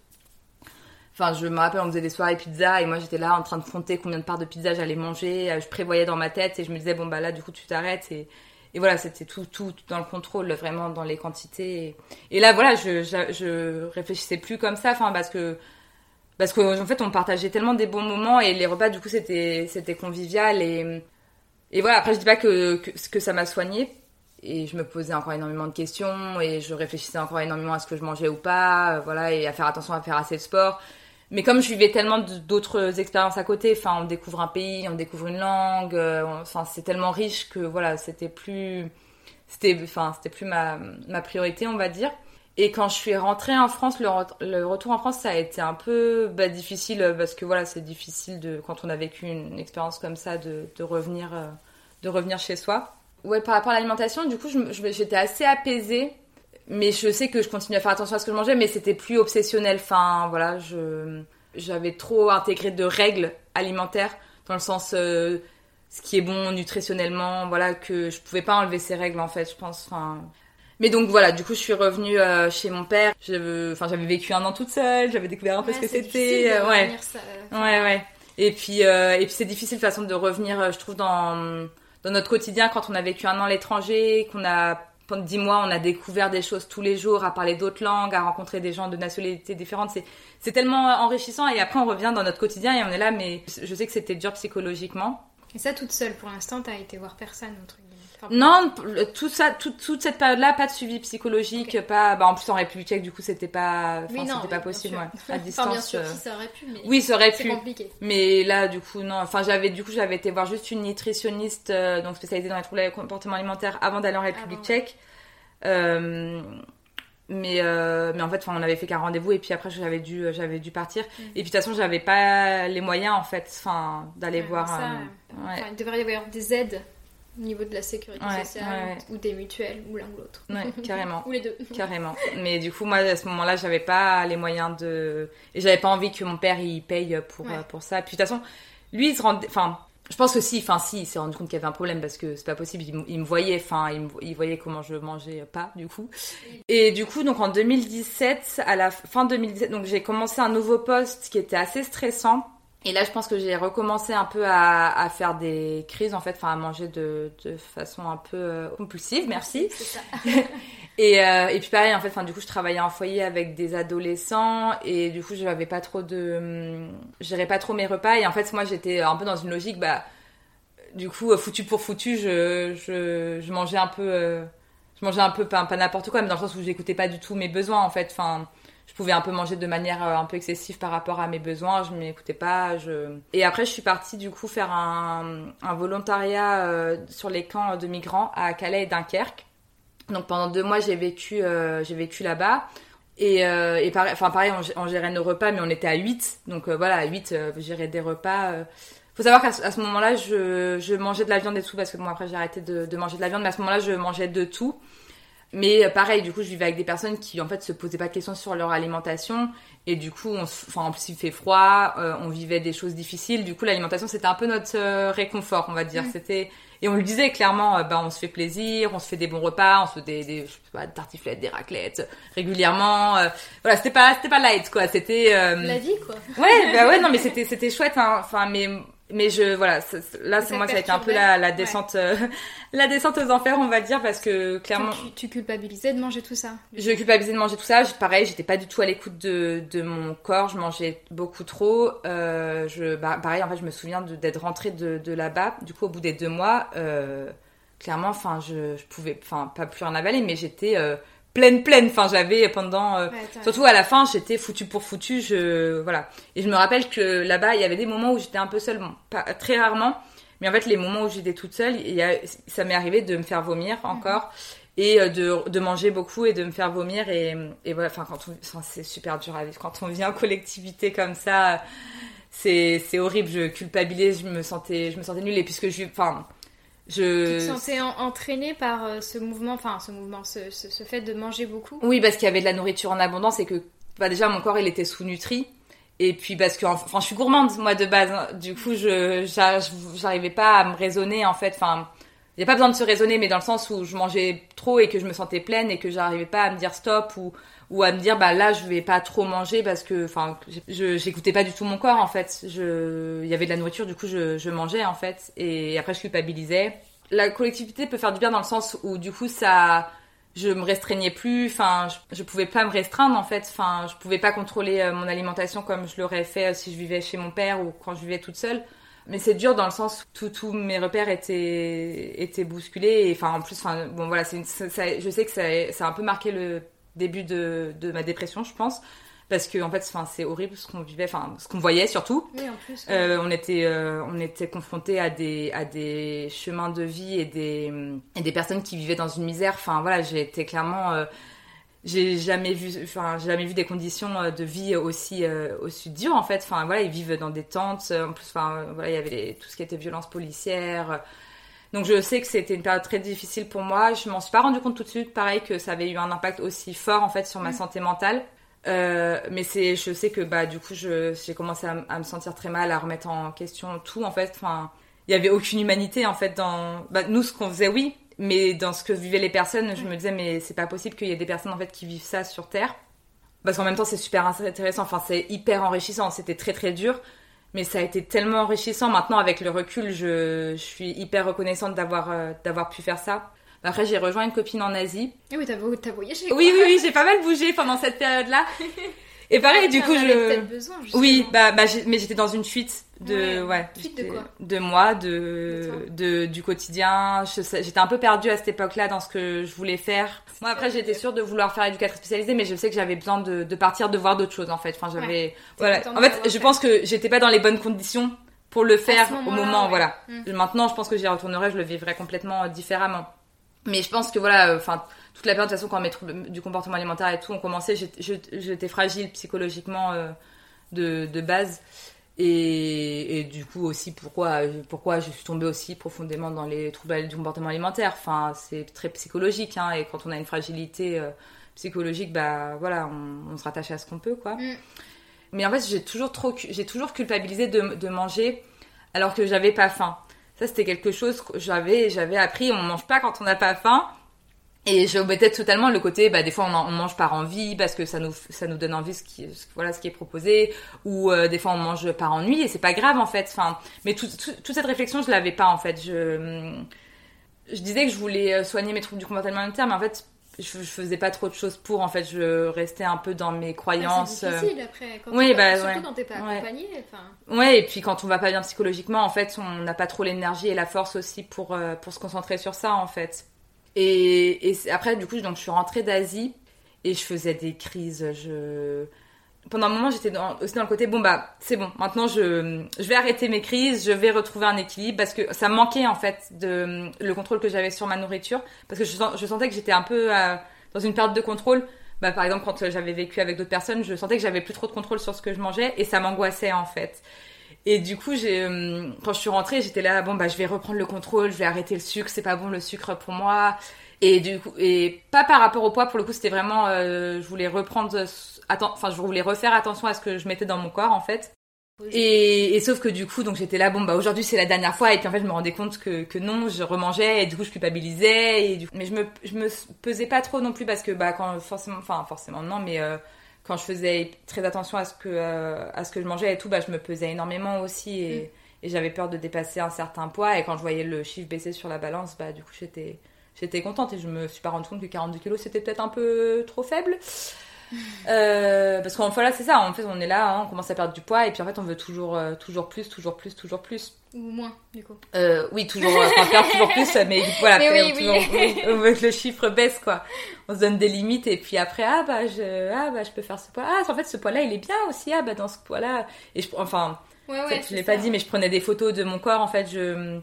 Enfin, je me rappelle, on faisait des soirées pizza et moi j'étais là en train de compter combien de parts de pizza j'allais manger. Je prévoyais dans ma tête et je me disais, bon bah là du coup tu t'arrêtes. Et, et voilà, c'était tout, tout, dans le contrôle, vraiment dans les quantités. Et, là, voilà, je, je, réfléchissais plus comme ça, enfin, parce que, parce qu'en en fait, on partageait tellement des bons moments et les repas, du coup, c'était, c'était convivial et, et voilà. Après, je dis pas que, que, que ça m'a soigné et je me posais encore énormément de questions et je réfléchissais encore énormément à ce que je mangeais ou pas, voilà, et à faire attention à faire assez de sport. Mais comme je vivais tellement d'autres expériences à côté, enfin, on découvre un pays, on découvre une langue, euh, enfin, c'est tellement riche que voilà, c'était plus, c'était, enfin, c'était plus ma, ma priorité, on va dire. Et quand je suis rentrée en France, le, retour en France, ça a été un peu bah, difficile parce que voilà, c'est difficile quand on a vécu une expérience comme ça, de, de revenir, euh, de revenir chez soi. Ouais, par rapport à l'alimentation, du coup, j'étais assez apaisée mais je sais que je continue à faire attention à ce que je mangeais, mais c'était plus obsessionnel. Enfin, voilà, je j'avais trop intégré de règles alimentaires dans le sens euh, ce qui est bon nutritionnellement, voilà, que je pouvais pas enlever ces règles en fait, je pense. Enfin, Mais donc voilà, du coup, je suis revenue euh, chez mon père. Enfin, j'avais vécu un an toute seule, j'avais découvert un peu ce que c'était. ouais. ouais, ouais. Et puis, et puis c'est difficile de façon de revenir, je trouve, dans dans notre quotidien quand on a vécu un an à l'étranger, qu'on a pendant dix mois, on a découvert des choses tous les jours, à parler d'autres langues, à rencontrer des gens de nationalités différentes. C'est, tellement enrichissant. Et après, on revient dans notre quotidien et on est là, mais je sais que c'était dur psychologiquement. Et ça, toute seule, pour l'instant, t'as été voir personne, truc non, tout ça, toute cette période-là, pas de suivi psychologique, pas. Bah, en plus en République Tchèque, du coup, c'était pas, enfin, c'était pas possible, ouais, à distance. Enfin, bien sûr, euh. si ça aurait pu, mais oui, ça aurait pu. compliqué. Mais là, du coup, non. Enfin, j'avais, du coup, j'avais été voir juste une nutritionniste, euh, donc spécialisée dans les troubles comportement alimentaire, avant d'aller en République Tchèque. Euh, mais mais en fait on avait fait qu'un rendez-vous et puis après j'avais dû j'avais dû partir mm. et puis de toute façon j'avais pas les moyens en fait enfin d'aller voir ça, ouais. il devrait y avoir des aides au niveau de la sécurité sociale ou des mutuelles ou l'un ou l'autre. Ouais, carrément. ou les deux. Carrément. Mais du coup, moi, à ce moment-là, j'avais pas les moyens de. Et j'avais pas envie que mon père il paye pour, pour ça. Puis de toute façon, lui, il se rendait. Enfin, je pense que si, enfin, si, il s'est rendu compte qu'il y avait un problème parce que c'est pas possible. Il, me voyait, enfin, il, il, voyait comment je mangeais pas, du coup. Et du coup, donc en 2017, à la fin 2017, donc j'ai commencé un nouveau poste qui était assez stressant et là, je pense que j'ai recommencé un peu à, à, faire des crises, en fait, enfin à manger de, de façon un peu euh, compulsive, merci. Ça. et, euh, et puis pareil, en fait, enfin du coup, je travaillais en foyer avec des adolescents et du coup, je n'avais pas trop de, hum, gérais pas trop mes repas et en fait, moi, j'étais un peu dans une logique, bah, du coup, foutu pour foutu, je, je, je mangeais un peu, euh, je mangeais un peu pas, pas n'importe quoi, mais dans le sens où j'écoutais pas du tout mes besoins, en fait, enfin je pouvais un peu manger de manière euh, un peu excessive par rapport à mes besoins, je m'écoutais pas. Et après, je suis partie du coup faire un, volontariat euh, sur les camps de migrants à Calais et Dunkerque. Donc pendant deux mois, j'ai vécu, euh, vécu là-bas. Et, pareil, enfin pareil, on, gérait nos repas, mais on était à 8. Donc voilà, à 8, je gérais des repas. Faut savoir qu'à ce moment-là, je, mangeais de la viande et tout, parce que bon, après j'ai arrêté de, manger de la viande, mais à ce moment-là, je mangeais de tout. Mais euh, pareil, du coup, je vivais avec des personnes qui en fait se posaient pas de questions sur leur alimentation et du coup, on, enfin en plus il fait froid, euh, on vivait des choses difficiles. Du coup, l'alimentation c'était un peu notre euh, réconfort, on va dire. C'était et on le disait clairement, bah on se fait plaisir, on se fait des bons repas, on se fait des, des je sais pas, des tartiflettes, des raclettes régulièrement. voilà, c'était pas c'était pas light quoi, c'était la vie quoi. Ouais, bah ouais non mais c'était c'était chouette hein. Enfin mais mais je voilà là c'est moi ça a été un peu la, la descente euh, la descente aux enfers on va dire parce que clairement tu, culpabilisais de manger tout ça. Je culpabilisais de manger tout ça. Pareil j'étais pas du tout à l'écoute de, de mon corps. Je mangeais beaucoup trop. Euh, je bah, pareil en fait je me souviens d'être rentrée de, de là-bas. Du coup au bout des deux mois euh, clairement enfin je, je pouvais enfin pas plus en avaler mais j'étais pleine pleine. Enfin j'avais pendant euh, surtout à la fin j'étais foutu pour foutu je voilà. Et je me rappelle que là-bas il y avait des moments où j'étais un peu seule. Bon, pas très rarement mais en fait les moments où j'étais toute seule il y a, ça m'est arrivé de me faire vomir mhm. encore et euh, de, de, manger beaucoup et de me faire vomir et, et voilà. Enfin quand on c'est super dur à vivre. Quand on vient en collectivité comme ça c'est c'est horrible. Je culpabilisais je me sentais je me sentais nulle. Et puisque je enfin je... Tu te sentais entraînée par euh, ce mouvement, enfin ce mouvement, ce, ce, fait de manger beaucoup? Oui, parce qu'il y avait de la nourriture en abondance et que bah, déjà mon corps il était sous-nutri. Et puis parce que enfin je suis gourmande moi de base, hein. du coup je j'arrivais pas à me raisonner en fait. Enfin il n'y a pas besoin de se raisonner, mais dans le sens où je mangeais trop et que je me sentais pleine et que j'arrivais pas à me dire stop ou ou à me dire bah là je vais pas trop manger parce que enfin j'écoutais pas du tout mon corps en fait. Je il y avait de la nourriture du coup je, mangeais en fait. Et après je culpabilisais. La collectivité peut faire du bien dans le sens où du coup ça je me restreignais plus. Enfin je, je pouvais pas me restreindre en fait. Enfin je pouvais pas contrôler euh, mon alimentation comme je l'aurais fait euh, si je vivais chez mon père ou quand je vivais toute seule. Mais c'est dur dans le sens où tous mes repères étaient étaient bousculés. Enfin en plus enfin bon voilà c'est je sais que ça, ça a un peu marqué le début de, de ma dépression, je pense. Parce que en fait enfin c'est horrible ce qu'on vivait enfin ce qu'on voyait surtout. Oui, en plus, euh, on était euh, on était confronté à des à des chemins de vie et des et des personnes qui vivaient dans une misère. Enfin voilà j'ai été clairement euh, j'ai jamais vu enfin j'ai jamais vu des conditions de vie aussi aussi dures en fait. Enfin voilà ils vivent dans des tentes. En plus enfin voilà il y avait tout ce qui était violence policière donc je sais que c'était une période très difficile pour moi. Je m'en suis pas rendu compte tout de suite, pareil que ça avait eu un impact aussi fort en fait sur ma mm. santé mentale. Euh, mais c'est, je sais que bah du coup j'ai commencé à, me sentir très mal, à remettre en question tout en fait. Enfin, il y avait aucune humanité en fait dans bah, nous ce qu'on faisait oui, mais dans ce que vivaient les personnes, je me disais, mais c'est pas possible qu'il y ait des personnes en fait qui vivent ça sur Terre. Parce qu'en même temps, c'est super intéressant, enfin, c'est hyper enrichissant. C'était très très dur, mais ça a été tellement enrichissant. Maintenant, avec le recul, je, je suis hyper reconnaissante d'avoir euh, d'avoir pu faire ça. Après, j'ai rejoint une copine en Asie. Et oui, t'as voyagé. Oui, oui, oui, j'ai pas mal bougé pendant cette période-là. Et pareil, du coup, je. Besoin, oui, bah, bah mais j'étais dans une fuite de, ouais. fuite de quoi De moi, de, de, du quotidien. J'étais un peu perdue à cette époque-là dans ce que je voulais faire. Moi, après, j'étais sûre de vouloir faire éducatrice spécialisée, mais je sais que j'avais besoin de, de partir, de voir d'autres choses, en fait. Enfin, j'avais, voilà. En fait, je pense que j'étais pas dans les bonnes conditions pour le faire au moment, voilà. Mm. Maintenant, je pense que j'y retournerai, je le vivrai complètement différemment. Mais je pense que voilà, enfin, toute la période, de toute façon, quand mes troubles du comportement alimentaire et tout ont commencé, j'étais fragile psychologiquement euh, de, de, base. Et, et, du coup aussi, pourquoi, pourquoi je suis tombée aussi profondément dans les troubles du comportement alimentaire? Enfin, c'est très psychologique, hein, et quand on a une fragilité euh, psychologique, bah voilà, on, on se rattache à ce qu'on peut, quoi. Mm. Mais en fait, j'ai toujours trop, j'ai toujours culpabilisé de, de manger alors que j'avais pas faim. Ça, c'était quelque chose que j'avais, j'avais appris. On mange pas quand on n'a pas faim. Et je omettais totalement le côté, bah, des fois on, mange par envie parce que ça nous, ça nous donne envie ce qui, voilà, ce qui est proposé, ou euh, des fois on mange par ennui et c'est pas grave en fait. Enfin, mais toute cette réflexion je l'avais pas en fait. Je, je disais que je voulais euh, soigner mes troubles du comportement alimentaire, mais en fait je, je, faisais pas trop de choses pour. En fait, je restais un peu dans mes croyances. c'est difficile après. Quand oui, bah, surtout quand t'es pas accompagné. Ouais, et puis quand on va pas bien psychologiquement, en fait, on n'a pas trop l'énergie et la force aussi pour, euh, pour se concentrer sur ça, en fait. Et, après, du coup, donc, je suis rentrée d'Asie et je faisais des crises. Pendant un moment, j'étais aussi dans le côté bon bah c'est bon. Maintenant, je je vais arrêter mes crises, je vais retrouver un équilibre parce que ça manquait en fait de le contrôle que j'avais sur ma nourriture parce que je, je sentais que j'étais un peu euh, dans une perte de contrôle. Bah par exemple quand j'avais vécu avec d'autres personnes, je sentais que j'avais plus trop de contrôle sur ce que je mangeais et ça m'angoissait en fait. Et du coup, euh, quand je suis rentrée, j'étais là bon bah je vais reprendre le contrôle, je vais arrêter le sucre, c'est pas bon le sucre pour moi. Et du coup, et pas par rapport au poids, pour le coup, c'était vraiment, euh, je voulais reprendre, enfin, je voulais refaire attention à ce que je mettais dans mon corps, en fait. Et, et, sauf que du coup, donc j'étais là, bon bah aujourd'hui c'est la dernière fois, et puis en fait je me rendais compte que, que non, je remangeais, et du coup je culpabilisais, et du mais je me, je me pesais pas trop non plus parce que bah quand forcément, enfin forcément non, mais euh, quand je faisais très attention à ce que euh, à ce que je mangeais et tout, bah je me pesais énormément aussi, et, mm. et j'avais peur de dépasser un certain poids, et quand je voyais le chiffre baisser sur la balance, bah du coup j'étais j'étais contente et je me suis pas rendu compte que 42 kilos c'était peut-être un peu trop faible. Euh, parce qu'en fait là c'est ça, en fait on est là, hein, on commence à perdre du poids et puis en fait on veut toujours, euh, toujours plus, toujours plus, toujours plus. Ou moins du coup. Euh, oui toujours, enfin perdre toujours plus, mais voilà, on veut que le chiffre baisse quoi. On se donne des limites et puis après ah bah je, ah bah je peux faire ce poids, ah en fait ce poids là il est bien aussi, ah bah dans ce poids là et je, enfin, ouais, ouais, je l'ai pas dit mais je prenais des photos de mon corps en fait je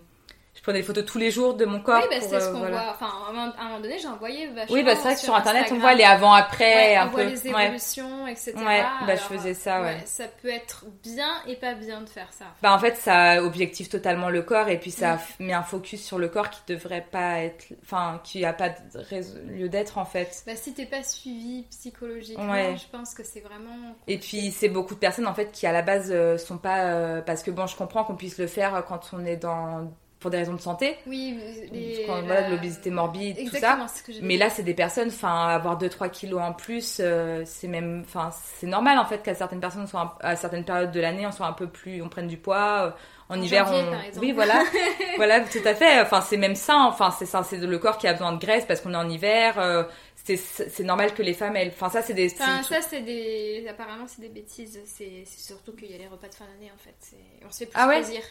prenais des photos tous les jours de mon corps. Oui, bah, c'est ce euh, qu'on voit. Enfin, à un moment donné, j'ai envoyé vachement. Oui, bah, c'est vrai que sur Internet, on voit les avant-après. Ouais, on peu. voit les évolutions, etc. Ouais, bah, je faisais ça, ouais. Ça peut être bien et pas bien de faire ça. Bah, en fait, ça objective totalement le corps et puis ça met un focus sur le corps qui devrait pas être. Enfin, qui a pas de lieu d'être, en fait. Bah, si t'es pas suivi psychologiquement, je pense que c'est vraiment. Et puis, c'est beaucoup de personnes, en fait, qui à la base euh, sont pas. Euh, parce que bon, je comprends qu'on puisse le faire quand on est dans pour des raisons de santé. Oui, les, l'obésité morbide, tout ça. mais là, c'est des personnes, enfin, avoir 2-3 kilos en plus, euh, c'est même, enfin, c'est normal en fait qu'à certaines personnes, soient, à certaines périodes de l'année, on soit un peu plus, on prenne du poids. Euh, en, hiver, on... oui, voilà, voilà, tout à fait. Enfin, c'est même ça. Enfin, c'est ça, c'est le corps qui a besoin de graisse parce qu'on est en hiver. Euh, c'est normal que les femmes, elles, enfin, ça, c'est des. Enfin, ça, c'est des. Apparemment, c'est des bêtises. C'est surtout qu'il y a les repas de fin d'année, en fait. On se fait plus ah plaisir.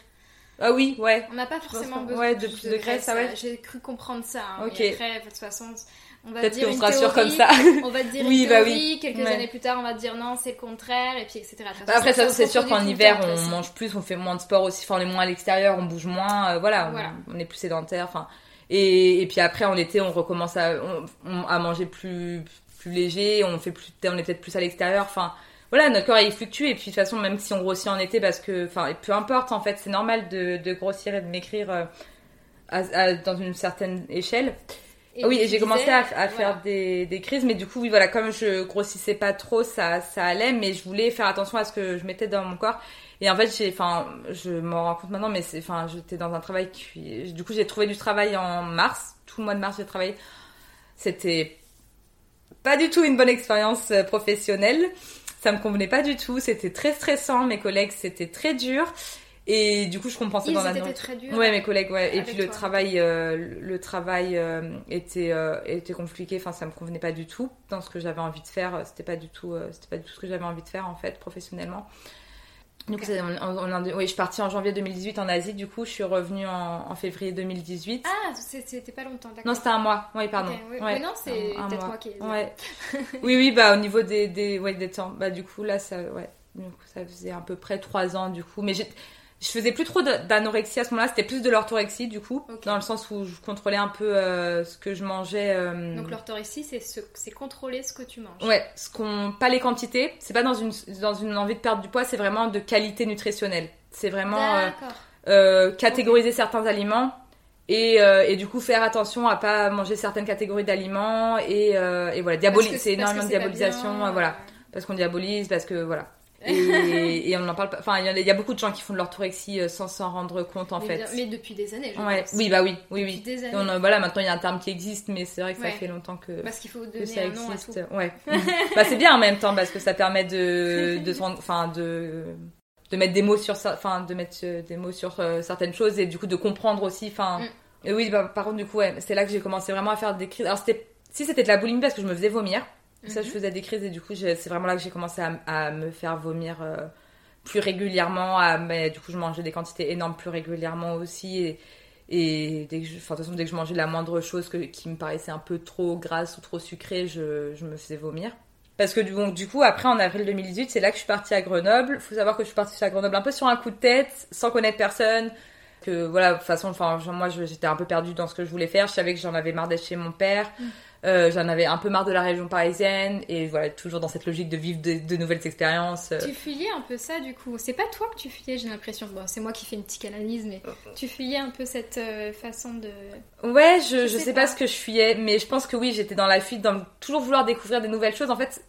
Ah oui, ouais. On n'a pas forcément besoin de, plus de, graisse. Ah ouais. J'ai cru comprendre ça. Hein, ok. après, de toute façon, on va dire qu'on sera sûr comme ça. on va dire oui, une bah oui. quelques années plus tard, on va dire non, c'est le contraire, et puis etc. Bah après, ça, c'est sûr qu'en hiver, on mange plus, on fait moins de sport aussi, enfin, on est moins à l'extérieur, on bouge moins, euh, voilà, On, est plus sédentaire, enfin. Et, et, puis après, en été, on recommence à, à manger plus, plus léger, on fait plus, on est peut-être plus à l'extérieur, enfin voilà, notre corps il fluctue et puis de toute façon même si on grossit en été parce que, enfin, peu importe en fait, c'est normal de, de, grossir et de maigrir euh, dans une certaine échelle. Et oui, j'ai commencé à, à faire des, des, crises, mais du coup, oui, voilà, comme je grossissais pas trop, ça, ça allait, mais je voulais faire attention à ce que je mettais dans mon corps. Et en fait, j'ai, enfin, je m'en rends compte maintenant, mais c'est, enfin, j'étais dans un travail qui, du coup, j'ai trouvé du travail en mars. Tout le mois de mars, j'ai travaillé. C'était pas du tout une bonne expérience euh, professionnelle. Ça me convenait pas du tout. C'était très stressant. Mes collègues, c'était très dur. Et du coup, je compensais dans la note. très dur. Ouais, mes collègues, ouais. Et puis le travail, euh, le travail euh, était était compliqué. Enfin, ça me convenait pas du tout dans ce que j'avais envie de faire. C'était pas du tout, c'était pas du tout ce que j'avais envie de faire en fait professionnellement. Du coup, oui, je suis partie en janvier 2018 en Asie. Du coup, je suis revenue en, février 2018. Ah, c'était pas longtemps, d'accord. Non, c'était un mois. Oui, pardon. oui. Ouais. non, c'est peut-être moi qui. Ouais. oui, oui, bah au niveau des, des, ouais, des temps, bah du coup là, ça, ouais, ça faisait à peu près trois ans du coup. Mais je faisais plus trop d'anorexie à ce moment-là, c'était plus de l'orthorexie du coup, dans le sens où je contrôlais un peu euh, ce que je mangeais. Euh, Donc l'orthorexie, c'est c'est contrôler ce que tu manges. Ouais, ce qu'on pas les quantités, c'est pas dans une dans une envie de perdre du poids, c'est vraiment de qualité nutritionnelle. C'est vraiment euh, catégoriser certains aliments et, et, du coup faire attention à pas manger certaines catégories d'aliments et, et voilà, diaboliser, c'est énormément de diabolisation, voilà, parce qu'on diabolise, parce que voilà. et, on en parle pas. Enfin, il y, a beaucoup de gens qui font de l'orthorexie euh, sans s'en rendre compte en fait. mais depuis des années. Je ouais. Oui, bah oui, oui, oui. Des années. voilà, maintenant il y a un terme qui existe, mais c'est vrai que ça fait longtemps que. Parce qu'il faut donner ça un existe. Nom Ouais. bah c'est bien en même temps parce que ça permet de, de, enfin de de mettre des mots sur enfin de mettre euh, des mots sur euh, certaines choses et du coup de comprendre aussi enfin mm. et oui bah, par contre du coup ouais, c'est là que j'ai commencé vraiment à faire des crises alors c'était si c'était de la boulimie parce que je me faisais vomir ça, je mhm. faisais des crises et du coup, c'est vraiment là que j'ai commencé à, me faire vomir euh, plus régulièrement. À, mais, du coup, je mangeais des quantités énormes plus régulièrement aussi. Et, et dès que je, de toute façon, dès que je mangeais la moindre chose qui me paraissait un peu trop grasse ou trop sucrée, je, je me faisais vomir. Parce que bon, du coup, après, en avril 2018, c'est là que je suis partie à Grenoble. Il faut savoir que je suis partie à Grenoble un peu sur un coup de tête, sans connaître personne. Que voilà, de toute façon, enfin, moi, j'étais un peu perdue dans ce que je voulais faire. Je savais que j'en avais marre d'être chez mon père. Mm. Euh, j'en avais un peu marre de la région parisienne et voilà, toujours dans cette logique de vivre de, nouvelles expériences. Tu fuyais un peu ça du coup? C'est pas toi que tu fuyais, j'ai l'impression. Bon, c'est moi qui fais une petite analyse, mais tu fuyais un peu cette euh, façon de. Ouais, je, je, sais, pas. ce que je fuyais, mais je pense que oui, j'étais dans la fuite, dans toujours vouloir découvrir des nouvelles choses. En fait,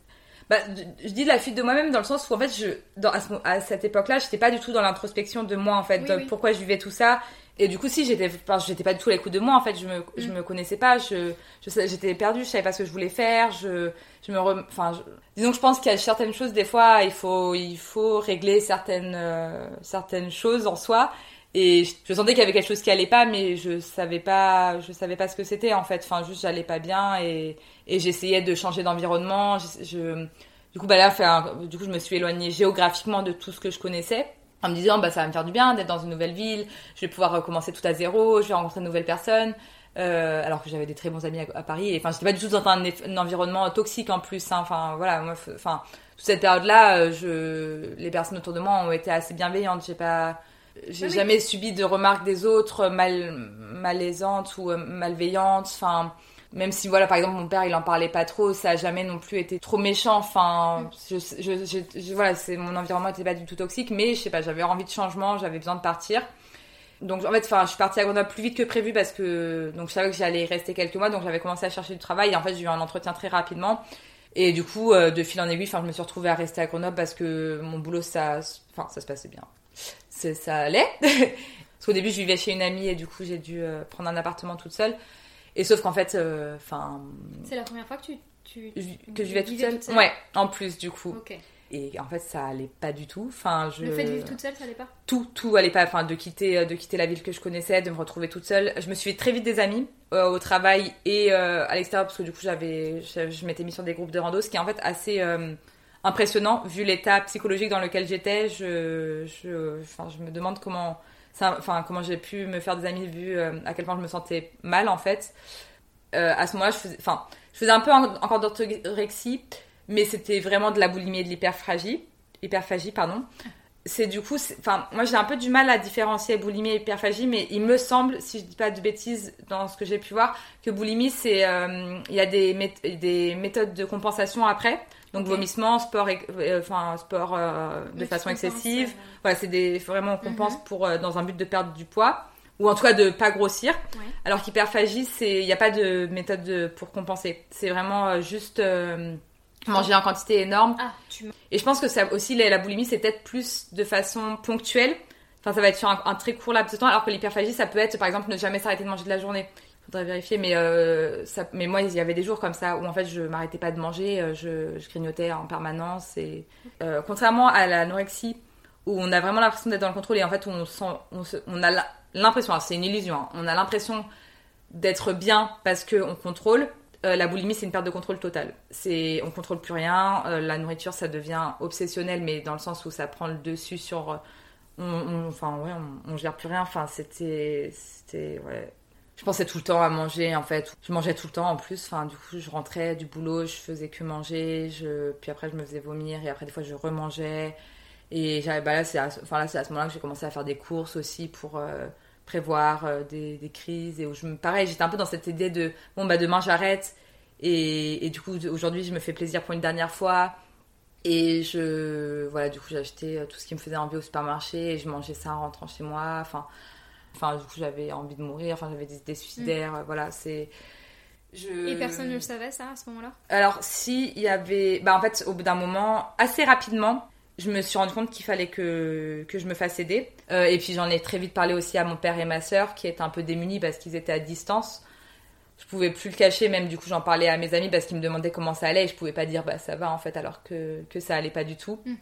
bah, je dis la fuite de moi-même dans le sens où en fait, je, dans, à, cette époque-là, j'étais pas du tout dans l'introspection de moi en fait, pourquoi je vivais tout ça? Et du coup, si j'étais, j'étais pas du tout à l'écoute de moi, en fait, je me, je mm. me connaissais pas, je, j'étais perdue, je savais pas ce que je voulais faire, je, je me, enfin, disons que je pense qu'il y a certaines choses, des fois, il faut, il faut régler certaines, euh, certaines choses en soi. Et je, sentais qu'il y avait quelque chose qui allait pas, mais je savais pas, je savais pas ce que c'était en fait. Enfin, juste j'allais pas bien et, et j'essayais de changer d'environnement. Je, du coup, bah là, du coup, je me suis éloignée géographiquement de tout ce que je connaissais en me disant bah ça va me faire du bien d'être dans une nouvelle ville, je vais pouvoir recommencer tout à zéro, je vais rencontrer de nouvelles personnes. Euh, alors que j'avais des très bons amis à, Paris et enfin j'étais pas du tout dans un, environnement toxique en plus hein. enfin voilà moi enfin toute cette période là euh, je les personnes autour de moi ont été assez bienveillantes j'ai pas j'ai jamais subi de remarques des autres mal malaisantes ou euh, malveillantes enfin même si voilà par exemple mon père il en parlait pas trop ça a jamais non plus été trop méchant. Enfin je, voilà c'est mon environnement était pas du tout toxique mais je sais pas j'avais envie de changement j'avais besoin de partir. Donc en fait enfin je suis partie à Grenoble plus vite que prévu parce que donc je savais que j'allais rester quelques mois donc j'avais commencé à chercher du travail. Et en fait j'ai eu un entretien très rapidement. Et du coup euh, de fil en aiguille enfin je me suis retrouvée à rester à Grenoble parce que mon boulot ça enfin ça se passait bien. Ça allait. Parce qu'au début je vivais chez une amie et du coup j'ai dû euh, prendre un appartement toute seule et sauf qu'en fait, euh, enfin. c'est la première fois que tu. tu que je vivais toute seule. Ouais, en plus du coup. Et en fait, ça allait pas du tout. Enfin, je... Le fait de vivre toute seule, ça allait pas? Tout, tout allait pas. Enfin, de quitter, de quitter la ville que je connaissais, de me retrouver toute seule. Je me suis fait très vite des amis euh, au travail et euh, à l'extérieur parce que du coup, j'avais, je, m'étais mis sur des groupes de rando, ce qui est en fait assez impressionnant vu l'état psychologique dans lequel j'étais. Je, je, enfin, je me demande comment enfin, comment j'ai pu me faire des amis vu euh, à quel point je me sentais mal en fait. Euh, à ce moment-là, je faisais, un peu encore d'orthorexie, mais c'était vraiment de la boulimie et de l'hyperphagie, hyperphagie, pardon. C'est du coup, enfin, moi j'ai un peu du mal à différencier boulimie et hyperphagie, mais il me semble, si je dis pas de bêtises dans ce que j'ai pu voir, que boulimie, c'est, euh, il y a des méthodes de compensation après. Donc vomissement, sport, euh, enfin sport euh, de façon excessive. Voilà, c'est des vraiment on compense mhm. pour euh, dans un but de perdre du poids ou en tout cas de pas grossir. Alors qu'hyperphagie, c'est il n'y a pas de méthode pour compenser. C'est vraiment juste manger en quantité énorme. Ah, tu Et je pense que ça aussi, la, la boulimie, c'est peut-être plus de façon ponctuelle. Enfin, ça va être sur un, un très court laps de temps, alors que l'hyperphagie, ça peut être, par exemple, ne jamais s'arrêter de manger de la journée. Faudrait vérifier, mais, euh, mais moi, il y avait des jours comme ça où en fait, je m'arrêtais pas de manger, euh, je, grignotais en permanence. Et euh, contrairement à l'anorexie, où on a vraiment l'impression d'être dans le contrôle et en fait, on sent, on, on a l'impression, c'est une illusion, hein, on a l'impression d'être bien parce qu'on contrôle. Euh, la boulimie, c'est une perte de contrôle totale. C'est, on contrôle plus rien. La nourriture, ça devient obsessionnel, mais dans le sens où ça prend le dessus sur. on, on- enfin, ouais, on, on gère plus rien. Enfin, c'était, c'était. Je pensais tout le temps à manger, en fait. Je mangeais tout le temps, en plus. Enfin, du coup, je rentrais du boulot, je faisais que manger. Puis après, je me faisais vomir et après, des fois, je remangeais. Et bah là, c'est à, à ce moment-là que j'ai commencé à faire des courses aussi pour euh, prévoir euh, des, crises. Et où je me, pareil, j'étais un peu dans cette idée de, bon, bah, demain, j'arrête. Et, du coup, aujourd'hui, je me fais plaisir pour une dernière fois. Et je, voilà, du coup, acheté euh, tout ce qui me faisait envie au supermarché et je mangeais ça en rentrant chez moi. Enfin, enfin du coup, j'avais envie de mourir. Enfin, j'avais des idées suicidaires. euh, Voilà, c'est. Je... Et personne ne le savait, ça, à ce moment-là? Alors, si il y avait. Bah, en fait, au bout d'un moment, assez rapidement, je me suis rendu compte qu'il fallait que, que je me fasse aider. Euh, et puis, j'en ai très vite parlé aussi à mon père et ma sœur qui étaient un peu démunis parce qu'ils étaient à distance. Je pouvais plus le cacher, même du coup, j'en parlais à mes amis parce qu'ils me demandaient comment ça allait et je pouvais pas dire bah ça va en fait, alors que, que ça allait pas du tout. Mm.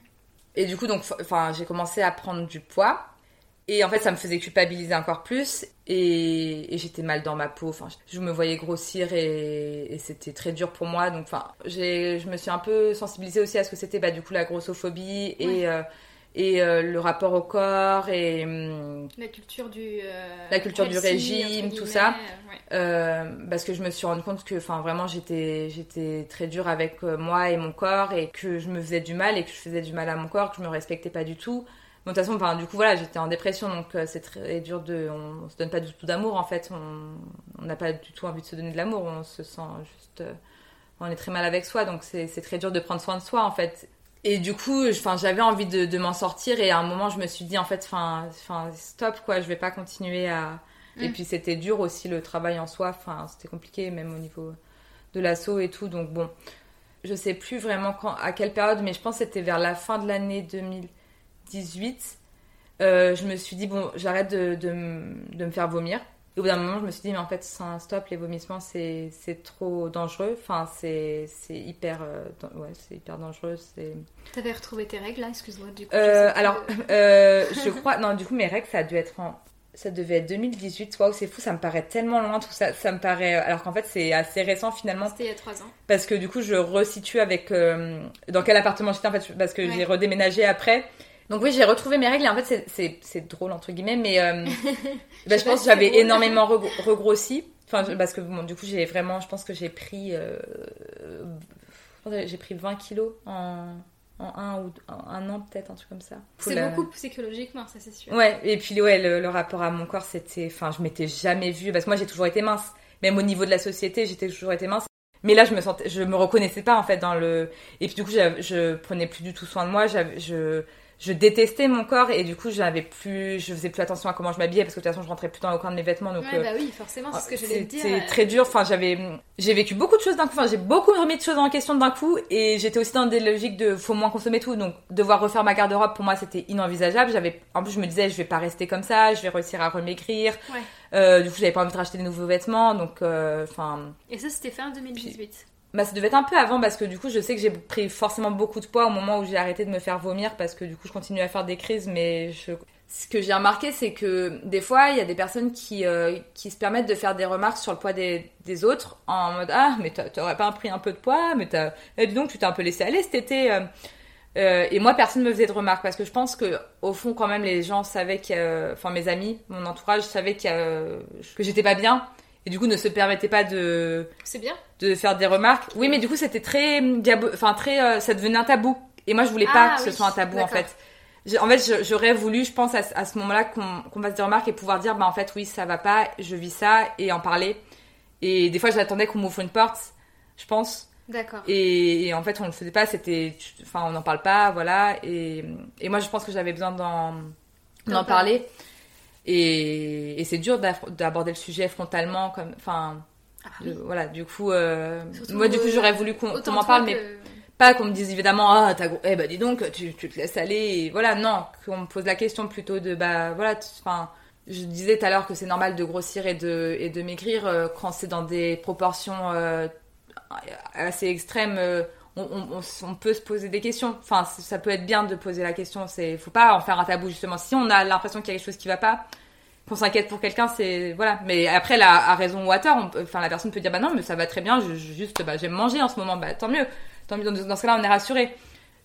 Et du coup, donc, enfin, j'ai commencé à prendre du poids. Et en fait, ça me faisait culpabiliser encore plus. Et, et j'étais mal dans ma peau. Enfin, je me voyais grossir et, et c'était très dur pour moi. Donc, enfin, j'ai, je me suis un peu sensibilisée aussi à ce que c'était, bah, du coup, la grossophobie et, Ouais. euh, et euh, le rapport au corps et hum, La culture du. euh, La culture du régime, tout ça. ouais. parce que je me suis rendu compte que, enfin, vraiment, j'étais, j'étais très dure avec moi et mon corps et que je me faisais du mal et que je faisais du mal à mon corps, que je me respectais pas du tout. De toute façon, enfin, du coup, voilà, j'étais en dépression, donc euh, c'est très dur de, on, on se donne pas du tout d'amour en fait. On n'a pas du tout envie de se donner de l'amour. On se sent juste, euh, on est très mal avec soi, donc c'est très dur de prendre soin de soi en fait. Et du coup, j'avais envie de, de m'en sortir et à un moment, je me suis dit en fait, enfin, stop quoi, je vais pas continuer à. Et Mm. puis c'était dur aussi le travail en soi. Enfin, c'était compliqué même au niveau de l'assaut et tout. Donc bon, je sais plus vraiment quand, à quelle période, mais je pense que c'était vers la fin de l'année 2018. Euh, je me suis dit bon, j'arrête de, de, me faire vomir. Et au bout d'un moment, je me suis dit mais en fait, un stop, les vomissements c'est c'est trop dangereux. Enfin, c'est c'est hyper euh, ouais, c'est hyper dangereux. T'avais retrouvé tes règles là, excuse-moi. Du coup, euh, alors, euh, je crois. Non, du coup, mes règles, ça a dû être en. Ça devait être 2018. Waouh, c'est fou, ça me paraît tellement loin tout ça. Ça me paraît. Alors qu'en fait, c'est assez récent finalement. C'était il y a 3 ans. Parce que du coup, je resitue avec. dans quel appartement j'étais en fait. Parce que Ouais. j'ai redéménagé après. Donc oui, j'ai retrouvé mes règles et en fait, c'est- drôle entre guillemets, mais. euh, bah, je pense que j'avais énormément regro- regrossi. Enfin, je- parce que bon, du coup, j'ai vraiment. Je pense que j'ai pris. euh, j'ai pris 20 kilos en, en un ou en un an, peut-être, un truc comme ça. C'est La- beaucoup psychologiquement, ça c'est sûr. Ouais, et puis ouais, le, le rapport à mon corps, c'était. Enfin, je m'étais jamais vue. Parce que moi, j'ai toujours été mince. Même au niveau de la société, j'étais toujours été mince. Mais là, je me sentais, je me reconnaissais pas en fait dans le. Et puis du coup, je prenais plus du tout soin de moi. Je, je détestais mon corps et du coup, j'avais plus, je faisais plus attention à comment je m'habillais parce que de toute façon, je rentrais plus dans le coin de mes vêtements. Donc, Ouais, euh, bah oui, forcément, c'est ce que j'allais dire. c'était très dur. Enfin, j'avais, j'ai vécu beaucoup de choses d'un coup. Enfin, j'ai beaucoup remis de choses en question d'un coup. Et j'étais aussi dans des logiques de faut moins consommer tout. Donc, devoir refaire ma garde-robe, pour moi, c'était inenvisageable. J'avais, en plus, je me disais, je vais pas rester comme ça. Je vais réussir à remaigrir. Ouais. Euh, du coup, j'avais pas envie de racheter des nouveaux vêtements. Donc, euh, enfin, Et ça, c'était fin 2018. Bah, ça devait être un peu avant parce que du coup, je sais que j'ai pris forcément beaucoup de poids au moment où j'ai arrêté de me faire vomir parce que du coup, je continue à faire des crises. Mais ce que j'ai remarqué, c'est que des fois, il y a des personnes qui, euh, qui se permettent de faire des remarques sur le poids des, des autres en mode Ah, mais t'aurais pas pris un peu de poids, mais t'as. Eh, dis donc, tu t'es un peu laissé aller cet été. euh. Euh, et moi, personne ne me faisait de remarques parce que je pense que au fond, quand même, les gens savaient que, enfin, mes amis, mon entourage savait a- que j'étais pas bien et du coup ne se permettaient pas de C'est bien. de faire des remarques. Oui, mais du coup, c'était très diabo... enfin très euh, ça devenait un tabou. Et moi, je voulais pas Ah, que ce soit un tabou en fait. En fait, j'aurais voulu, je pense, à, ce- à ce moment-là qu'on qu'on fasse des remarques et pouvoir dire, bah en fait, oui, ça va pas, je vis ça et en parler. Et des fois, j'attendais qu'on m'ouvre une porte, je pense. D'accord. Et, et en fait, on le faisait pas, c'était, enfin, on n'en parle pas, voilà. Et, et moi, je pense que j'avais besoin d'en D'en d'en parler. Et, et c'est dur d'aborder le sujet frontalement, comme, enfin, Ah, oui. voilà. Du coup, euh, moi, du coup, euh, j'aurais voulu qu'on m'en parle, mais pas qu'on me dise évidemment ah t'as eh bah dis donc tu, tu te laisses aller et voilà non qu'on me pose la question plutôt de bah voilà enfin je disais tout à l'heure que c'est normal de grossir et de et de maigrir euh, quand c'est dans des proportions euh, assez extrêmes euh, on, peut se poser des questions enfin ça peut être bien de poser la question c'est faut pas en faire un tabou justement si on a l'impression qu'il y a quelque chose qui va pas qu'on s'inquiète pour quelqu'un, c'est voilà. Mais après, la, à raison ou à tort, enfin la personne peut dire bah non, mais ça va très bien, juste bah j'aime manger en ce moment, bah tant mieux, tant mieux. Dans, ce cas-là, on est rassuré.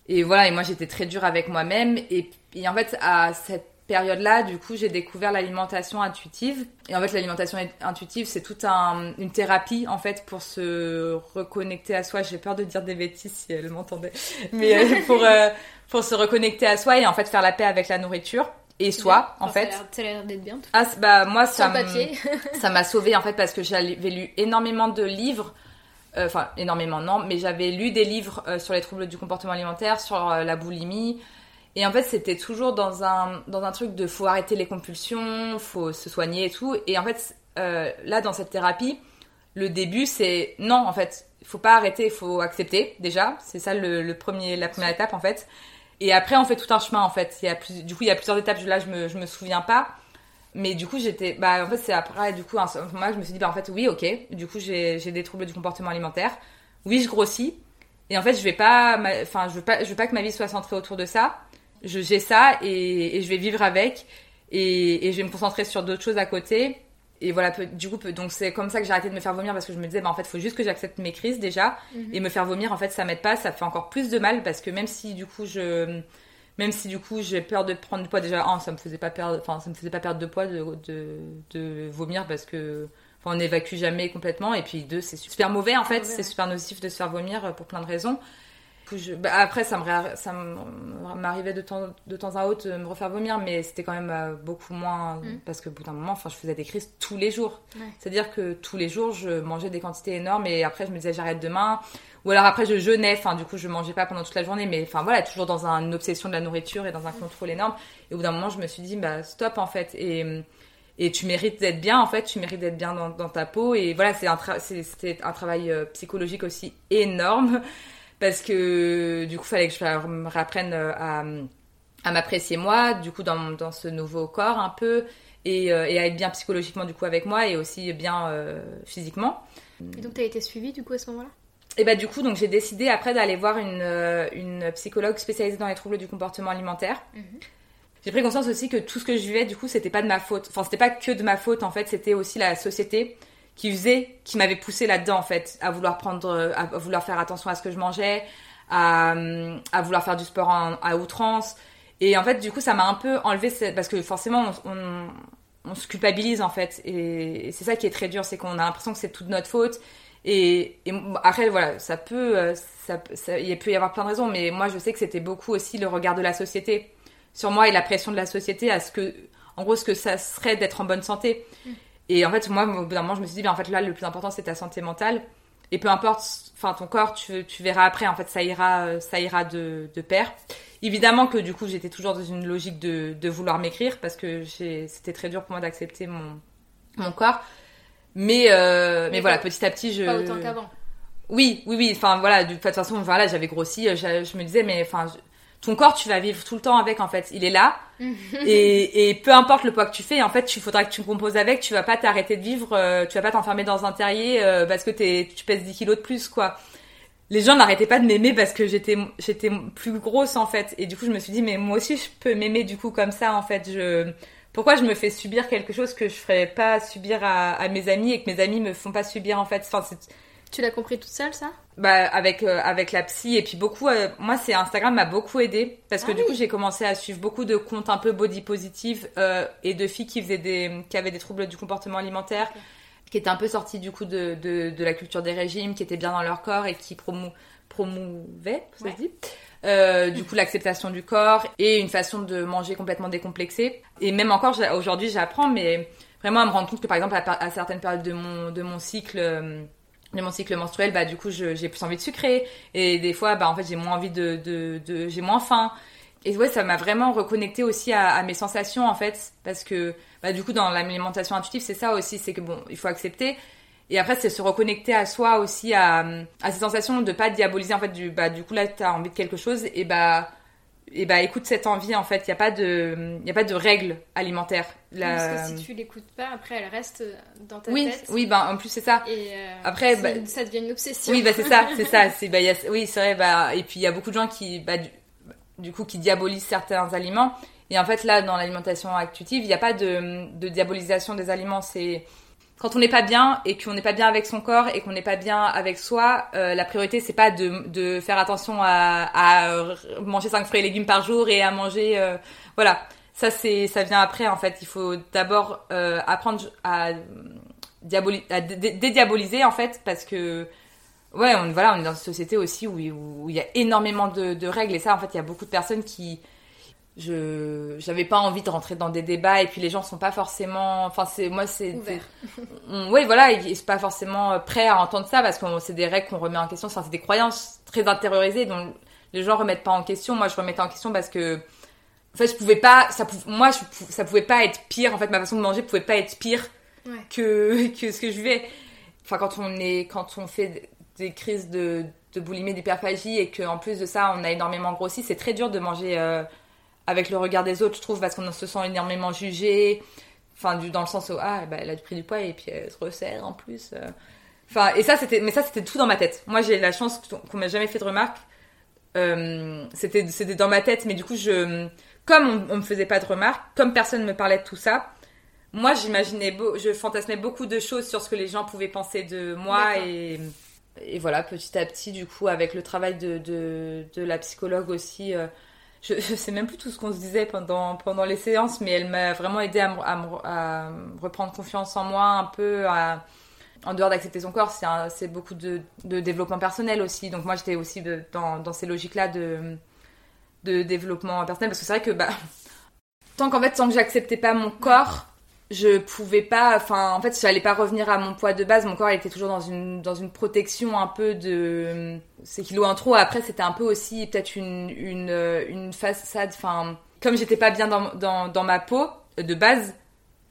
Et voilà, et moi j'étais très dure avec moi-même. Et, et en fait, à cette période-là, du coup, j'ai découvert l'alimentation intuitive. Et en fait, l'alimentation intuitive, c'est toute un, une thérapie, en fait, pour se reconnecter à soi. J'ai peur de dire des bêtises si elle m'entendait. Mais euh, pour, euh, pour se reconnecter à soi et en fait faire la paix avec la nourriture et soi en fait. Ça a l'air d'être bien. Ah bah moi ça ça m'a sauvé en fait parce que j'avais lu énormément de livres euh, enfin énormément non, mais j'avais lu des livres euh, sur les troubles du comportement alimentaire, sur euh, la boulimie et en fait c'était toujours dans un dans un truc de faut arrêter les compulsions, faut se soigner et tout et en fait là dans cette thérapie, le début c'est non en fait, faut pas arrêter, faut accepter déjà, c'est ça le, premier la première étape en fait. Et après, on fait tout un chemin, en fait. Il y a du coup, il y a plusieurs étapes. Là, je me, je me souviens pas. Mais du coup, j'étais. Bah, en fait, c'est après, du coup, moment, je me suis dit, bah, en fait, oui, ok. Du coup, j'ai des troubles du comportement alimentaire. Oui, je grossis. Et en fait, je vais pas. Enfin, je veux pas, je veux pas que ma vie soit centrée autour de ça. J'ai ça et, et, je vais vivre avec. Et, et je vais me concentrer sur d'autres choses à côté et voilà, du coup, donc c'est comme ça que j'ai arrêté de me faire vomir parce que je me disais, bah, en fait, il faut juste que j'accepte mes crises déjà. Mhm. Et me faire vomir, en fait, ça m'aide pas, ça fait encore plus de mal parce que même si du coup, je. Même si du coup j'ai peur de prendre du poids, déjà, un, ça me faisait pas perdre, enfin, ça me faisait pas perdre de poids de, de, de vomir parce que. on n'évacue jamais complètement. Et puis deux, c'est super mauvais en fait, c'est super nocif de se faire vomir pour plein de raisons. Bah, après, ça m'arrivait de temps, de temps à autre de me refaire vomir, mais c'était quand même euh, beaucoup moins. Mm. Parce que bout d'un moment, enfin, je faisais des crises tous les jours. C'est-à-dire que tous les jours, je mangeais des quantités énormes et après, je me disais j'arrête demain. Ou alors après, je jeûnais, enfin, du coup, je mangeais pas pendant toute la journée, mais enfin, voilà, toujours dans une obsession de la nourriture et dans un contrôle énorme. Et au bout d'un moment, je me suis dit, bah, stop en fait. Et. Et tu mérites d'être bien, en fait, tu mérites d'être bien dans, ta peau. Et voilà, un, un travail euh, psychologique aussi énorme parce que du coup, il fallait que je me réapprenne euh, à, à m'apprécier moi, du coup, dans, dans, ce nouveau corps un peu, et, euh, et, à être bien psychologiquement du coup avec moi et aussi bien euh, physiquement. Et donc, tu as été suivie du coup à ce moment-là? Et bah du coup, donc j'ai décidé après d'aller voir une, une, psychologue spécialisée dans les troubles du comportement alimentaire. Mhm. J'ai pris conscience aussi que tout ce que je vivais, du coup, c'était pas de ma faute. Enfin, c'était pas que de ma faute, en fait, c'était aussi la société qui faisait, qui m'avait poussé là-dedans en fait, à vouloir prendre, à vouloir faire attention à ce que je mangeais, à, vouloir faire du sport à outrance. Et en fait, du coup, ça m'a un peu enlevé, parce que forcément, on, se culpabilise en fait. Et, c'est ça qui est très dur, c'est qu'on a l'impression que c'est toute notre faute. Et, et, après, voilà, ça peut, euh, ça, ça, il peut y avoir plein de raisons, mais moi, je sais que c'était beaucoup aussi le regard de la société sur moi et la pression de la société à ce que, en gros, ce que ça serait d'être en bonne santé. Mm. Et en fait, moi, au bout d'un moment, je me suis dit, en fait, là, le plus important, c'est ta santé mentale. Et peu importe, enfin, ton corps, tu, tu verras après, en fait, ça ira, euh, ça ira de, de pair. Évidemment que du coup, j'étais toujours dans une logique de, de vouloir m'écrire parce que c'était très dur pour moi d'accepter mon, mon corps. Mais, euh, mais, voilà, petit à petit, je. Pas autant qu'avant. Oui, oui, oui. Enfin, voilà, de toute façon, voilà, j'avais grossi. Je, je, me disais, mais enfin, ton corps, tu vas vivre tout le temps avec, en fait. Il est là. et, et, peu importe le poids que tu fais, en fait, il faudra que tu composes avec. Tu vas pas t'arrêter de vivre. Euh, tu vas pas t'enfermer dans un terrier euh, parce que es, tu pèses 10 kilos de plus, quoi. Les gens n'arrêtaient pas de m'aimer parce que j'étais, j'étais plus grosse, en fait. Et du coup, je me suis dit, mais moi aussi, je peux m'aimer, du coup, comme ça, en fait. Je, pourquoi je me fais subir quelque chose que je ferais pas subir à, à mes amis et que mes amis me font pas subir, en fait? Enfin, tu l'as compris toute seule, ça? Bah, avec, euh, avec la psy. Et puis beaucoup, euh, moi, c'est Instagram m'a beaucoup aidé. Parce que ah du coup, j'ai commencé à suivre beaucoup de comptes un peu body positive euh, et de filles qui, faisaient des, qui avaient des troubles du comportement alimentaire, qui étaient un peu sorties du coup de, de, de, la culture des régimes, qui étaient bien dans leur corps et qui promou promouvaient, ça se dit du coup l'acceptation du corps et une façon de manger complètement décomplexée. Et même encore aujourd'hui, j'apprends, mais vraiment à me rendre compte que par exemple à, à certaines périodes de mon, de mon cycle de mon cycle menstruel, bah du coup j'ai plus envie de sucrer. Et des fois bah en fait j'ai moins envie de, de, de j'ai moins faim. Et ouais ça m'a vraiment reconnecté aussi à, mes sensations en fait. Parce que bah du coup dans l'alimentation intuitive c'est ça aussi c'est que bon il faut accepter. Et après, c'est se reconnecter à soi aussi, à, à ces sensations de pas diaboliser. En fait, du, bah, du coup, là, tu as envie de quelque chose, et bah, et bah, écoute cette envie, en fait. Il n'y a, pas de, y a pas de règles alimentaires. Parce que si tu l'écoutes pas, après, elle reste dans ta oui, tête. Oui, bah, en plus, c'est ça. Et euh, après, bah, ça devient une obsession. Oui, bah, c'est ça, c'est ça. C'est, bah, a, oui, c'est vrai, bah, et puis il y a beaucoup de gens qui, bah, du, du coup, qui diabolisent certains aliments. Et en fait, là, dans l'alimentation intuitive, il n'y a pas de, de diabolisation des aliments. C'est quand on n'est pas bien et qu'on n'est pas bien avec son corps et qu'on n'est pas bien avec soi, euh, la priorité c'est pas de, de, faire attention à, à, manger 5 fruits et légumes par jour et à manger euh, voilà. Ça c'est ça vient après en fait. Il faut d'abord euh, apprendre à, diaboli à dédiaboliser en fait parce que ouais on voilà on est dans une société aussi où, il y a énormément de règles et ça en fait il y a beaucoup de personnes qui je j'avais pas envie de rentrer dans des débats et puis les gens sont pas forcément enfin c'est moi c'est oui voilà ils sont pas forcément prêts à entendre ça parce que c'est des règles qu'on remet en question enfin c'est des croyances très intériorisées dont les gens remettent pas en question. Moi je remettais en question parce que en fait je pouvais pas ça moi je, ça pouvait pas être pire. En fait ma façon de manger pouvait pas être pire que que ce que je vivais. Enfin quand on est quand on fait des crises de de boulimie d'hyperphagie et qu'en plus de ça on a énormément grossi c'est très dur de manger euh, avec le regard des autres, je trouve, parce qu'on se sent énormément jugé. Enfin, du, dans le sens où, ah, bah, elle a pris du poids et puis elle se resserre en plus. Euh. Enfin, et ça, c'était, mais ça, c'était tout dans ma tête. Moi, j'ai la chance qu'on m'a jamais fait de remarques. Euh, c'était, c'était dans ma tête, mais du coup, je, comme on, on me faisait pas de remarques, comme personne me parlait de tout ça, moi, j'imaginais, beau, je fantasmais beaucoup de choses sur ce que les gens pouvaient penser de moi et, et voilà, petit à petit, du coup, avec le travail de, de, de la psychologue aussi, euh, je, je sais même plus tout ce qu'on se disait pendant, pendant les séances, mais elle m'a vraiment aidé à, à, reprendre confiance en moi un peu, à, en dehors d'accepter son corps, c'est beaucoup de, développement personnel aussi. Donc moi j'étais aussi dans, dans, ces logiques-là de, de développement personnel, parce que c'est vrai que bah, tant qu'en fait, tant que j'acceptais pas mon corps, je pouvais pas enfin en fait j'allais pas revenir à mon poids de base mon corps était toujours dans une dans une protection un peu de ces kilos en trop après c'était un peu aussi peut-être une une une façade enfin comme j'étais pas bien dans, dans, dans ma peau de base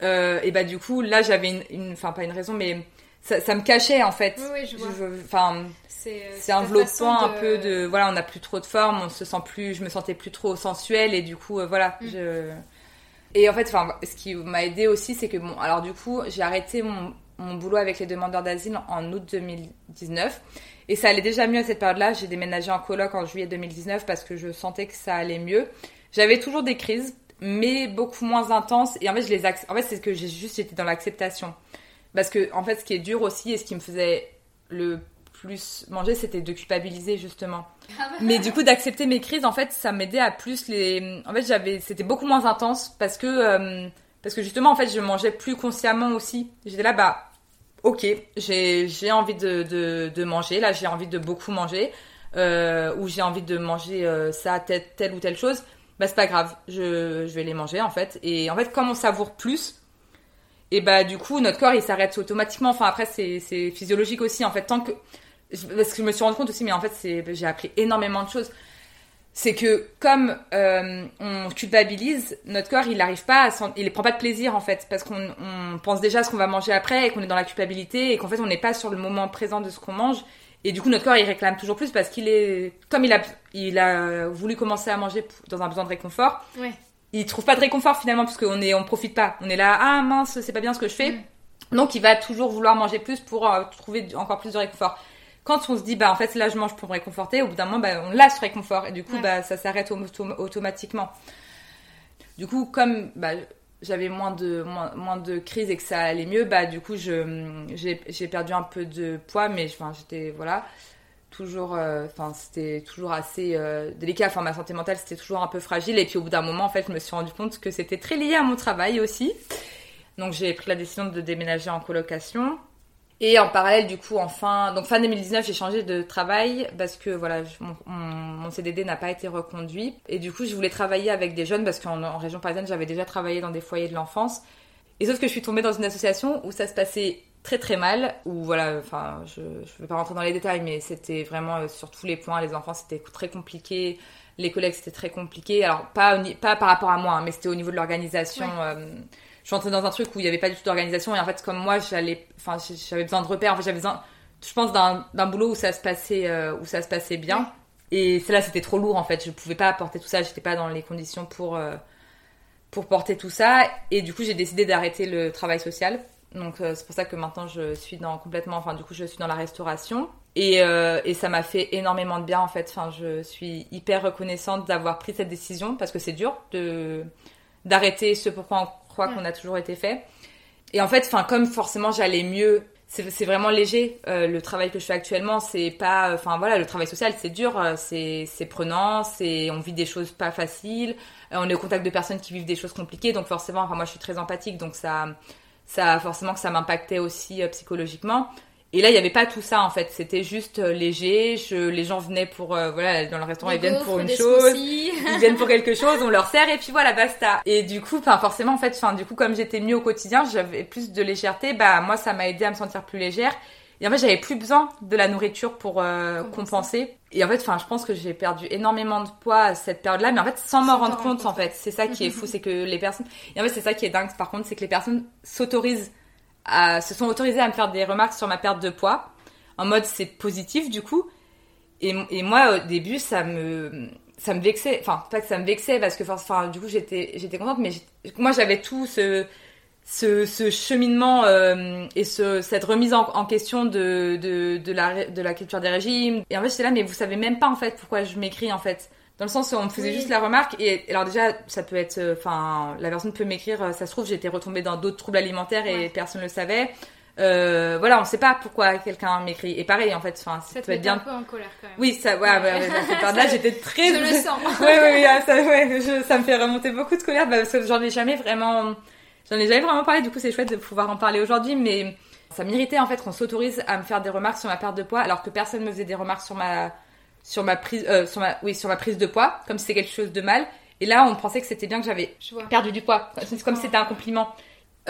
euh, et bah du coup là j'avais une enfin pas une raison mais ça, ça, me cachait en fait oui, je vois. enfin c'est euh, enveloppant un peu de voilà on n'a plus trop de forme on se sent plus je me sentais plus trop sensuelle et du coup euh, voilà mm. je et en fait, enfin, ce qui m'a aidé aussi, c'est que bon, alors du coup, j'ai arrêté mon, boulot avec les demandeurs d'asile en août 2019. Et ça allait déjà mieux à cette période-là. J'ai déménagé en coloc en juillet 2019 parce que je sentais que ça allait mieux. J'avais toujours des crises, mais beaucoup moins intenses. Et en fait, je les en fait, c'est que j'ai juste été dans l'acceptation. Parce que, en fait, ce qui est dur aussi et ce qui me faisait le plus manger, c'était de culpabiliser justement. Ah Mais du coup, d'accepter mes crises, en fait, ça m'aidait à plus les. En fait, j'avais, c'était beaucoup moins intense parce que euh, parce que justement, en fait, je mangeais plus consciemment aussi. J'étais là, bah, ok, j'ai j'ai envie de, de, de manger. Là, j'ai envie de beaucoup manger euh, ou j'ai envie de manger euh, ça, telle, telle ou telle chose. Bah, c'est pas grave, je, je vais les manger en fait. Et en fait, comme on savoure plus, et bah du coup notre corps il s'arrête automatiquement enfin après c'est physiologique aussi en fait tant que parce que je me suis rendu compte aussi, mais en fait, c'est, j'ai appris énormément de choses. C'est que comme euh, on culpabilise, notre corps, il n'arrive pas à il prend pas de plaisir en fait, parce qu'on on pense déjà à ce qu'on va manger après et qu'on est dans la culpabilité et qu'en fait on n'est pas sur le moment présent de ce qu'on mange. Et du coup, notre corps, il réclame toujours plus parce qu'il est, comme il a, il a voulu commencer à manger dans un besoin de réconfort. Ouais. Il trouve pas de réconfort finalement parce qu'on est, on profite pas. On est là, ah mince, c'est pas bien ce que je fais. Donc, il va toujours vouloir manger plus pour euh, trouver encore plus de réconfort quand on se dit bah en fait là je mange pour me réconforter au bout d'un moment bah, on lâche ce réconfort et du coup bah ça s'arrête automatiquement. Du coup comme bah, j'avais moins de moins, de crises et que ça allait mieux bah du coup je j'ai perdu un peu de poids mais enfin j'étais voilà toujours euh, enfin c'était toujours assez euh, délicat. Enfin ma santé mentale c'était toujours un peu fragile. Et puis au bout d'un moment en fait je me suis rendu compte que c'était très lié à mon travail aussi. Donc j'ai pris la décision de déménager en colocation et en parallèle, du coup, en fin, donc fin 2019, j'ai changé de travail parce que voilà, mon, CDD n'a pas été reconduit. Et du coup, je voulais travailler avec des jeunes parce qu'en région parisienne, j'avais déjà travaillé dans des foyers de l'enfance. Et sauf que je suis tombée dans une association où ça se passait très très mal, où voilà, enfin, je ne vais pas rentrer dans les détails, mais c'était vraiment euh, sur tous les points, les enfants c'était très compliqué, les collègues c'était très compliqué. Alors pas, pas par rapport à moi, hein, mais c'était au niveau de l'organisation. Euh, je suis entrée dans un truc où il n'y avait pas du tout d'organisation et en fait comme moi j'allais enfin j'avais besoin de repères en fait j'avais besoin je pense d'un boulot où ça se passait euh, où ça se passait bien. Et cela c'était trop lourd en fait. Je pouvais pas apporter tout ça j'étais pas dans les conditions pour euh, pour porter tout ça. Et du coup j'ai décidé d'arrêter le travail social. Donc euh, c'est pour ça que maintenant je suis dans complètement enfin du coup je suis dans la restauration. Et, et ça m'a fait énormément de bien en fait. Enfin je suis hyper reconnaissante d'avoir pris cette décision parce que c'est dur de d'arrêter ce pourquoi on croit qu'on a toujours été fait. Et en fait, enfin, comme forcément j'allais mieux, c'est vraiment léger. Euh, le travail que je fais actuellement, c'est pas, enfin voilà, le travail social, c'est dur, euh, c'est prenant, c'est, on vit des choses pas faciles, euh, on est au contact de personnes qui vivent des choses compliquées, donc forcément, enfin moi je suis très empathique, donc ça, ça forcément que ça m'impactait aussi psychologiquement. Et là, il n'y avait pas tout ça en fait. C'était juste euh, léger. Je, les gens venaient pour euh, voilà dans le restaurant, ils viennent pour une chose, ils viennent pour quelque chose, on leur sert et puis voilà basta. Et du coup, enfin forcément en fait, enfin du coup comme j'étais mieux au quotidien, j'avais plus de légèreté. Bah moi, ça m'a aidé à me sentir plus légère. Et en fait, j'avais plus besoin de la nourriture pour euh, compenser. Et en fait, enfin, je pense que j'ai perdu énormément de poids à cette période-là, mais en fait, sans m'en rendre compte, en fait. C'est ça qui est fou, c'est que les personnes. Et en fait, c'est ça qui est dingue, par contre, c'est que les personnes s'autorisent se sont autorisés à me faire des remarques sur ma perte de poids. En mode c'est positif du coup. Et, et, moi au début ça me ça me vexait. Enfin pas que ça me vexait parce que enfin du coup j'étais contente mais moi j'avais tout ce ce, ce cheminement euh, et ce, cette remise en, en question de, de, de, la, de la culture des régimes. Et en fait, j'étais là, mais vous savez même pas en fait pourquoi je m'écris en fait dans le sens où on me faisait juste la remarque et alors déjà ça peut être euh, enfin la personne peut m'écrire euh, ça se trouve j'étais retombée dans d'autres troubles alimentaires et personne ne le savait. Euh, voilà on sait pas pourquoi quelqu'un m'écrit. Et pareil en fait enfin ça, peut être bien un peu en colère quand même. Oui ça ouais, ouais, là j'étais très je le sens. Ouais ouais, ah, ça, ouais ça me fait remonter beaucoup de colère bah, parce que j'en ai jamais vraiment j'en ai jamais vraiment parlé. Du coup c'est chouette de pouvoir en parler aujourd'hui mais ça m'irritait en fait qu'on s'autorise à me faire des remarques sur ma perte de poids alors que personne me faisait des remarques sur ma sur ma prise, euh, sur ma, oui, sur ma prise de poids, comme si c'était quelque chose de mal. Et là, on pensait que c'était bien que j'avais perdu du poids. C'est comme si c'était un compliment.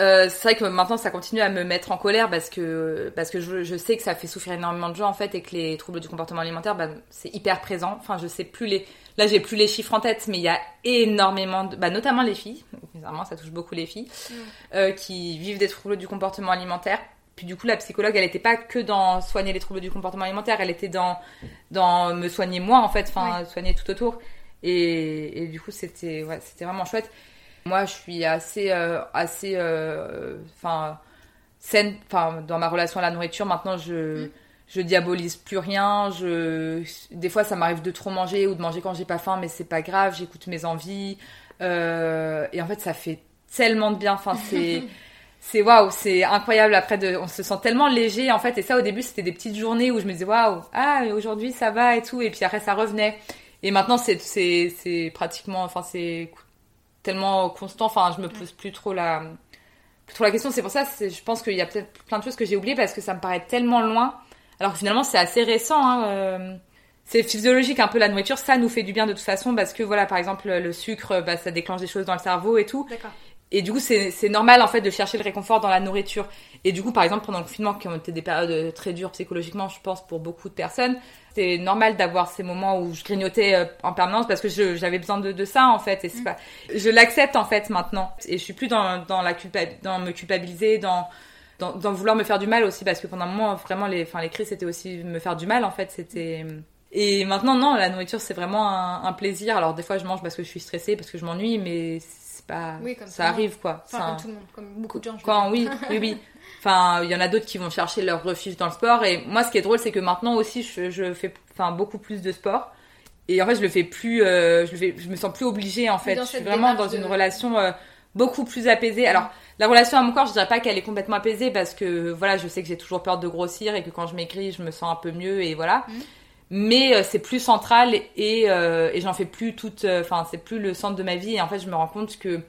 Euh, c'est vrai que maintenant ça continue à me mettre en colère parce que parce que je, je, sais que ça fait souffrir énormément de gens en fait et que les troubles du comportement alimentaire bah, c'est hyper présent. Enfin je sais plus les là j'ai plus les chiffres en tête mais il y a énormément de bah, notamment les filles bizarrement ça touche beaucoup les filles mm. euh, qui vivent des troubles du comportement alimentaire puis du coup, la psychologue, elle n'était pas que dans soigner les troubles du comportement alimentaire, elle était dans, dans me soigner moi, en fait, enfin, soigner tout autour. Et, et du coup, c'était ouais, c'était vraiment chouette. Moi, je suis assez, euh, assez, euh, saine, enfin, dans ma relation à la nourriture. Maintenant, je, mm. je diabolise plus rien. Je, des fois, ça m'arrive de trop manger ou de manger quand j'ai pas faim, mais c'est pas grave. J'écoute mes envies. Euh, et en fait, ça fait tellement de bien. Enfin, c'est c'est waouh, c'est incroyable. Après, de, on se sent tellement léger en fait. Et ça, au début, c'était des petites journées où je me disais waouh, ah, aujourd'hui ça va et tout. Et puis après, ça revenait. Et maintenant, c'est c'est c'est pratiquement, enfin, c'est tellement constant. Enfin, je me pose plus trop la plus trop la question. C'est pour ça, je pense qu'il y a peut-être plein de choses que j'ai oubliées parce que ça me paraît tellement loin. Alors que finalement, c'est assez récent. Hein, euh, c'est physiologique un peu la nourriture, ça nous fait du bien de toute façon parce que voilà, par exemple, le sucre, bah, ça déclenche des choses dans le cerveau et tout. Et du coup, c'est normal en fait de chercher le réconfort dans la nourriture. Et du coup, par exemple, pendant le confinement, qui ont été des périodes très dures psychologiquement, je pense, pour beaucoup de personnes, c'est normal d'avoir ces moments où je grignotais euh, en permanence parce que j'avais besoin de, de, ça en fait. Et c'est mm. pas, je l'accepte en fait maintenant. Et je suis plus dans, dans la culpa, dans me culpabiliser, dans, dans, dans, vouloir me faire du mal aussi parce que pendant un moment, vraiment, les, enfin, les crises, c'était aussi me faire du mal en fait. C'était et maintenant, non, la nourriture, c'est vraiment un, un, plaisir. Alors, des fois, je mange parce que je suis stressée, parce que je m'ennuie, mais pas ça arrive quoi. Enfin, comme tout le monde comme beaucoup de gens quand oui oui oui. Enfin il y en a d'autres qui vont chercher leur refuge dans le sport. Et moi ce qui est drôle c'est que maintenant aussi je, je fais enfin beaucoup plus de sport. Et en fait je le fais plus euh, je le fais, je me sens plus obligée en fait. je suis vraiment dans une relation euh, beaucoup plus apaisée. Alors la relation à mon corps je dirais pas qu'elle est complètement apaisée parce que voilà je sais que j'ai toujours peur de grossir et que quand je m'écris je me sens un peu mieux et voilà. Mmh mais euh, c'est plus central et, euh, et j'en fais plus toute euh, enfin c'est plus le centre de ma vie et en fait je me rends compte que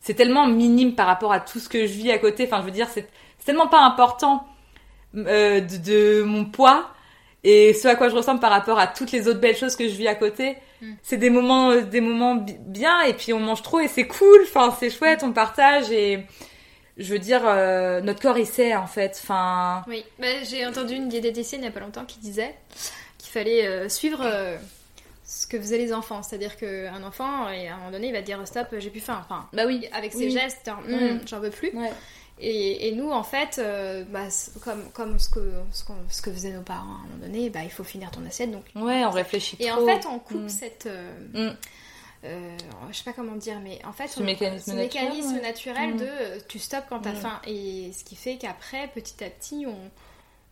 c'est tellement minime par rapport à tout ce que je vis à côté enfin je veux dire c'est tellement pas important de, de, mon poids et ce à quoi je ressemble par rapport à toutes les autres belles choses que je vis à côté mm. c'est des moments des moments bien et puis on mange trop et c'est cool enfin c'est chouette on partage et je veux dire, notre corps il sait en fait. Enfin. Oui, bah, j'ai entendu une diététicienne il y a pas longtemps qui disait fallait euh, suivre, euh, ce que faisaient les enfants. C'est-à-dire qu'un enfant, à un moment donné, il va dire stop, j'ai plus faim. Enfin, bah oui. Avec ses gestes, hum, j'en veux plus. Et, nous, en fait, euh, bah, comme, comme ce, que, ce, que faisaient nos parents à un moment donné, bah, il faut finir ton assiette. Donc, ouais, on réfléchit Et en fait, on coupe hum. cette. Euh, euh, je sais pas comment dire, mais en fait, ce mécanisme, naturel, de tu stops quand t'as faim. Et ce qui fait qu'après, petit à petit, on,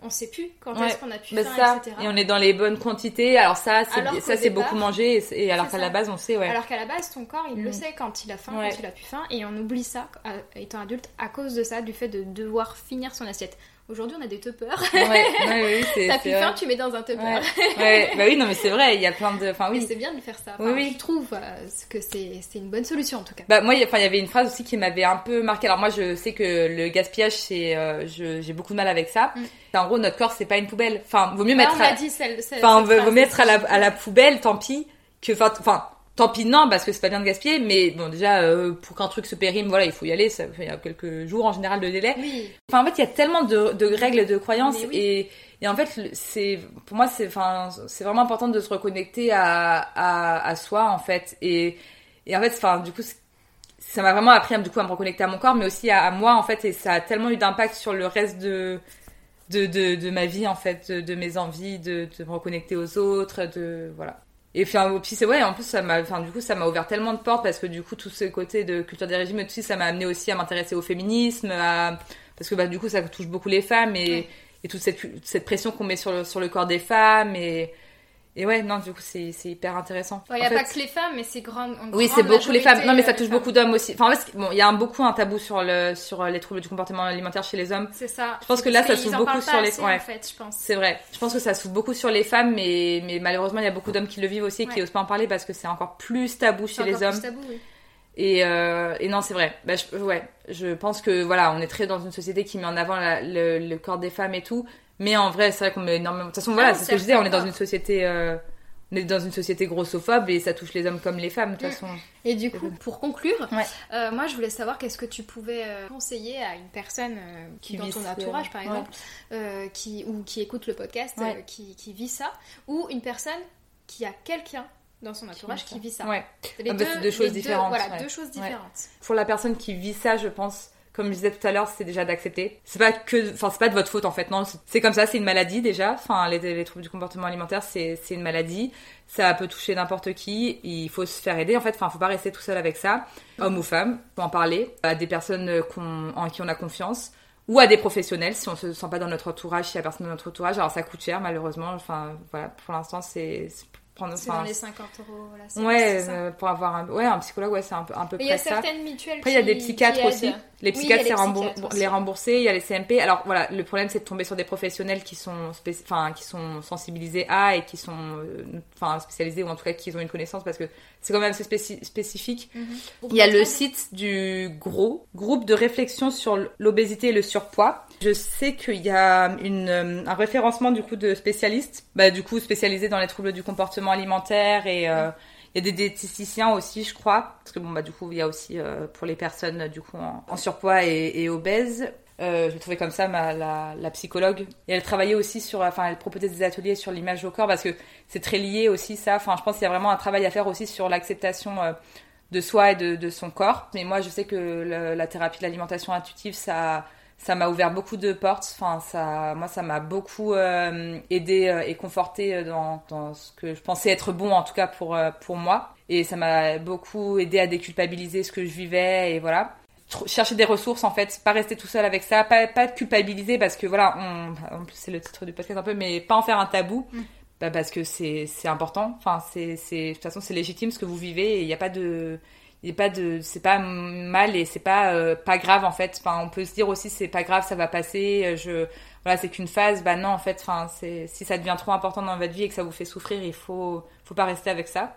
on sait plus quand est-ce qu'on a pu faire, ça. etc. Et on est dans les bonnes quantités. Alors ça, c'est ça c'est beaucoup mangé. Et, alors qu'à la base, on sait, ouais. Alors qu'à la base, ton corps, il le mm. sait quand il a faim, quand il a plus faim, et on oublie ça euh, étant adulte à cause de ça, du fait de devoir finir son assiette. Aujourd'hui, on a des tuppers. Ouais, ouais, oui, T'as plus faim, tu mets dans un tupper. Ouais. bah oui, non, mais c'est vrai, il y a plein de. Enfin, oui. c'est bien de faire ça. oui, oui. Je trouve euh, que c'est une bonne solution en tout cas. Bah, moi, il y avait une phrase aussi qui m'avait un peu marqué. Alors, moi, je sais que le gaspillage, c'est. Euh, j'ai beaucoup de mal avec ça. Mm. En gros, notre corps, c'est pas une poubelle. Enfin, vaut mieux ah, mettre. on à... dit celle, celle, enfin, vaut, vaut mettre à la, à la poubelle, tant pis. Que, enfin, tant pis non parce que c'est pas bien de gaspiller mais bon déjà euh, pour qu'un truc se périme voilà il faut y aller ça il y a quelques jours en général de délai. Enfin en fait il y a tellement de, de règles de croyances et, et en fait c'est pour moi c'est enfin c'est vraiment important de se reconnecter à, à, à soi en fait. Et et en fait enfin du coup ça m'a vraiment appris du coup à me reconnecter à mon corps mais aussi à, moi en fait et ça a tellement eu d'impact sur le reste de de, de, de ma vie en fait de, de mes envies de, de me reconnecter aux autres de voilà et puis, c'est ouais, en plus ça m'a, enfin du coup ça m'a ouvert tellement de portes parce que du coup tout ce côté de culture des régimes et tout ça m'a amené aussi à m'intéresser au féminisme, à... parce que bah du coup ça touche beaucoup les femmes et, et toute cette, cette pression qu'on met sur le, sur le corps des femmes et et ouais, non, du coup, c'est hyper intéressant. Il n'y a pas que les femmes, mais c'est grand. Oui, c'est beaucoup les femmes. Non, mais ça touche beaucoup d'hommes aussi. Enfin, en fait, bon, il y a un, beaucoup un tabou sur, le, sur les troubles du comportement alimentaire chez les hommes. C'est ça. Je pense que là, ça s'ouvre beaucoup sur les. Ouais. En fait, je pense. C'est vrai. Je pense que ça s'ouvre beaucoup sur les femmes, mais, mais malheureusement, il y a beaucoup d'hommes qui le vivent aussi et qui n'osent pas en parler parce que c'est encore plus tabou chez les hommes. Plus tabou, oui. Et, euh, et, non, c'est vrai. Bah, je, ouais, je pense que voilà, on est très dans une société qui met en avant le, le, corps des femmes et tout. Mais en vrai, c'est vrai qu'on met énormément. De toute façon, voilà, ah, c'est ce que je disais, on est dans une société. Euh, on est dans une société grossophobe et ça touche les hommes comme les femmes de toute mm. façon. Et du coup, pour conclure, euh, moi je voulais savoir qu'est-ce que tu pouvais euh, conseiller à une personne qui dans ton entourage par exemple, qui ou qui écoute le podcast, qui, qui, vit ça, ou une personne qui a quelqu'un dans son entourage qui, vit ça. Ouais. Les ah bah, deux, choses différentes. voilà, deux choses différentes. Pour la personne qui vit ça, je pense comme je disais tout à l'heure, c'est déjà d'accepter. C'est pas que, enfin, c'est pas de votre faute en fait, non. C'est comme ça, c'est une maladie déjà. Enfin, les, troubles du comportement alimentaire, c'est une maladie. Ça peut toucher n'importe qui. Il faut se faire aider en fait. Enfin, faut pas rester tout seul avec ça. Homme ou femme, faut en parler à des personnes en qui on a confiance ou à des professionnels si on se sent pas dans notre entourage, si y a personne dans notre entourage. Alors ça coûte cher malheureusement. Enfin, voilà, pour l'instant, c'est c'est dans les 50 euros Ouais, euh, pour avoir un, ouais, un psychologue, ouais, c'est un peu, un peu près ça. Il y a certaines mutuelles Après, il y a des psychiatres aussi. Les psychiatres, c'est les rembourser. Il y a les CMP. Alors voilà, le problème, c'est de tomber sur des professionnels qui sont, enfin, qui sont sensibilisés à et qui sont, euh, enfin, spécialisés ou en tout cas qui ont une connaissance parce que c'est quand même assez spécifique. Mhm. Il y a le site du GROS, groupe de réflexion sur l'obésité et le surpoids. Je sais qu'il y a une, euh, un référencement du coup de spécialistes, bah, du coup spécialisés dans les troubles du comportement alimentaire et euh, il y a des diététiciens aussi, je crois, parce que bon bah du coup il y a aussi euh, pour les personnes du coup en, surpoids et, et obèses. Euh, je trouvais comme ça ma, la, la, psychologue. Et elle travaillait aussi sur enfin elle proposait des ateliers sur l'image au corps parce que c'est très lié aussi ça. Enfin je pense qu'il y a vraiment un travail à faire aussi sur l'acceptation de soi et de, de, son corps. Mais moi je sais que la thérapie de l'alimentation intuitive ça ça m'a ouvert beaucoup de portes. Enfin, ça, moi, ça m'a beaucoup euh, aidé euh, et conforté euh, dans, dans, ce que je pensais être bon, en tout cas pour, pour moi. Et ça m'a beaucoup aidé à déculpabiliser ce que je vivais et voilà. Chercher des ressources en fait, pas rester tout seul avec ça, pas, pas culpabiliser parce que voilà, on, en plus c'est le titre du podcast un peu, mais pas en faire un tabou. Mm. Bah parce que c'est important. Enfin, c'est de toute façon c'est légitime ce que vous vivez et il n'y a pas de il pas de c'est pas mal et c'est pas euh, pas grave en fait. Enfin on peut se dire aussi c'est pas grave ça va passer euh, je voilà c'est qu'une phase. Bah non en fait enfin c'est si ça devient trop important dans votre vie et que ça vous fait souffrir il faut faut pas rester avec ça.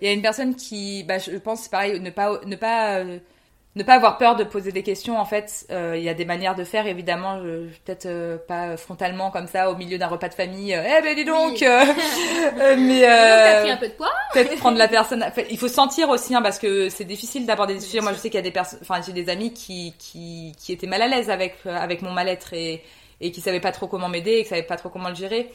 Il y a une personne qui bah je pense c'est pareil ne pas ne pas euh, ne pas avoir peur de poser des questions en fait euh, il y a des manières de faire évidemment peut-être euh, pas frontalement comme ça au milieu d'un repas de famille euh, eh ben dis donc mais t'as pris un peu de poids. peut-être prendre la personne il faut sentir aussi hein, parce que c'est difficile d'aborder des sujets. Moi je sais qu'il y a des personnes enfin j'ai des amis qui, qui qui étaient mal à l'aise avec avec mon mal-être et et qui savaient pas trop comment m'aider et qui savaient pas trop comment le gérer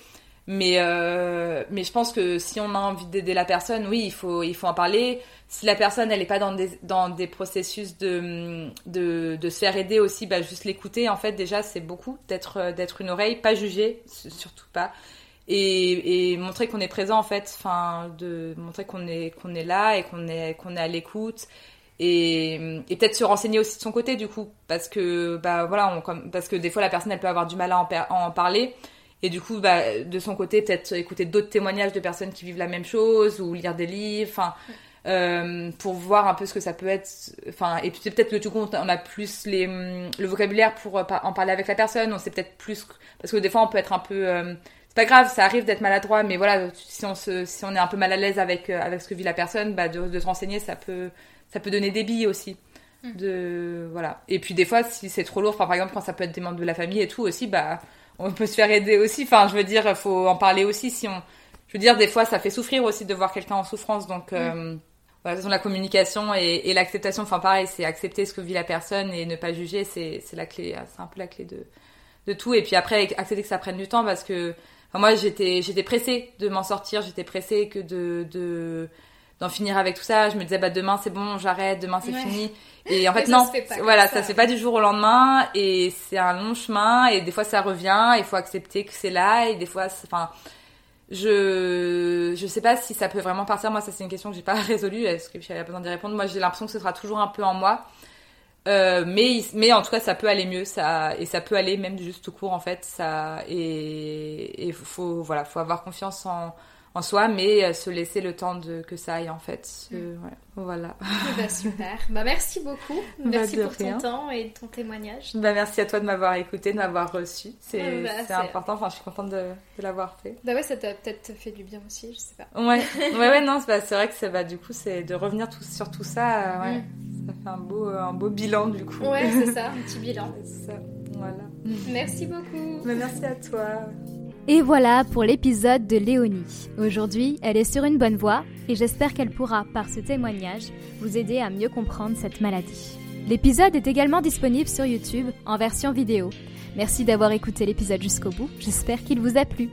Mais, euh, mais je pense que si on a envie d'aider la personne, oui, il faut, il faut en parler. Si la personne, elle n'est pas dans des, dans des processus de, de, de se faire aider aussi, bah, juste l'écouter, en fait, déjà, c'est beaucoup d'être, d'être une oreille, pas juger, surtout pas. Et, et montrer qu'on est présent, en fait, enfin, de montrer qu'on est, qu'on est là et qu'on est, qu'on est à l'écoute. Et, et peut-être se renseigner aussi de son côté, du coup, parce que, bah, voilà, parce que des fois, la personne, elle peut avoir du mal à en parler. Et du coup, bah, de son côté, peut-être écouter d'autres témoignages de personnes qui vivent la même chose ou lire des livres, enfin, euh, pour voir un peu ce que ça peut être. Enfin, et puis peut-être que du coup, on a plus les, le vocabulaire pour euh, en parler avec la personne. On sait peut-être plus parce que des fois, on peut être un peu. Euh, c'est pas grave, ça arrive d'être maladroit, mais voilà, si on se, si on est un peu mal à l'aise avec avec ce que vit la personne, bah, de, de se renseigner, ça peut, ça peut donner des billes aussi. Mm. De voilà. Et puis des fois, si c'est trop lourd, par exemple, quand ça peut être des membres de la famille et tout aussi, bah on peut se faire aider aussi. Enfin, je veux dire, faut en parler aussi si on. Je veux dire, des fois, ça fait souffrir aussi de voir quelqu'un en souffrance. Donc, euh, voilà, la communication et, et l'acceptation. Enfin, pareil, c'est accepter ce que vit la personne et ne pas juger. C'est la clé. C'est un peu la clé de de tout. Et puis après, accepter que ça prenne du temps parce que enfin, moi, j'étais j'étais pressée de m'en sortir. J'étais pressée que de de d'en finir avec tout ça. Je me disais bah demain c'est bon, j'arrête, demain c'est fini. Et en fait non, voilà, ça, se fait pas du jour au lendemain et c'est un long chemin et des fois ça revient, il faut accepter que c'est là et des fois enfin je je sais pas si ça peut vraiment partir. Moi ça c'est une question que j'ai pas résolue. Est-ce que j'avais besoin d'y répondre? Moi j'ai l'impression que ce sera toujours un peu en moi. Euh, mais mais en tout cas ça peut aller mieux ça et ça peut aller même juste tout court en fait ça et il faut voilà faut avoir confiance en en soi, mais euh, se laisser le temps de que ça aille en fait. Mm. voilà. Eh ben, super. Bah, merci beaucoup. Bah, merci pour ton temps et ton témoignage. Bah, merci à toi de m'avoir écouté, de m'avoir reçu. C'est bah, important. Enfin, je suis contente de, l'avoir fait. Bah ouais, ça t'a peut-être fait du bien aussi, je sais pas. Ouais, ouais, ouais non, c'est vrai que bah, du coup, c'est de revenir tout, sur tout ça. Euh, ouais. Mm. Ça fait un beau, un beau bilan du coup. Ouais, c'est ça, un petit bilan. ça. Voilà. Merci beaucoup. merci à toi. Et voilà pour l'épisode de Léonie. Aujourd'hui, elle est sur une bonne voie et j'espère qu'elle pourra, par ce témoignage, vous aider à mieux comprendre cette maladie. L'épisode est également disponible sur YouTube en version vidéo. Merci d'avoir écouté l'épisode jusqu'au bout, j'espère qu'il vous a plu.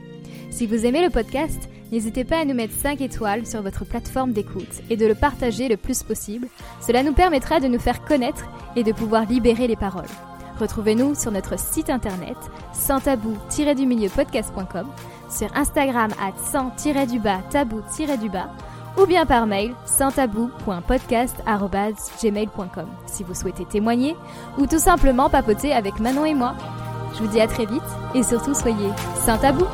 Si vous aimez le podcast, n'hésitez pas à nous mettre 5 étoiles sur votre plateforme d'écoute et de le partager le plus possible. Cela nous permettra de nous faire connaître et de pouvoir libérer les paroles. Retrouvez-nous sur notre site internet sans tabou-du-milieu podcast.com, sur Instagram at sans-du-bas tabou-du-bas ou bien par mail sans si vous souhaitez témoigner ou tout simplement papoter avec Manon et moi. Je vous dis à très vite et surtout soyez sans tabou.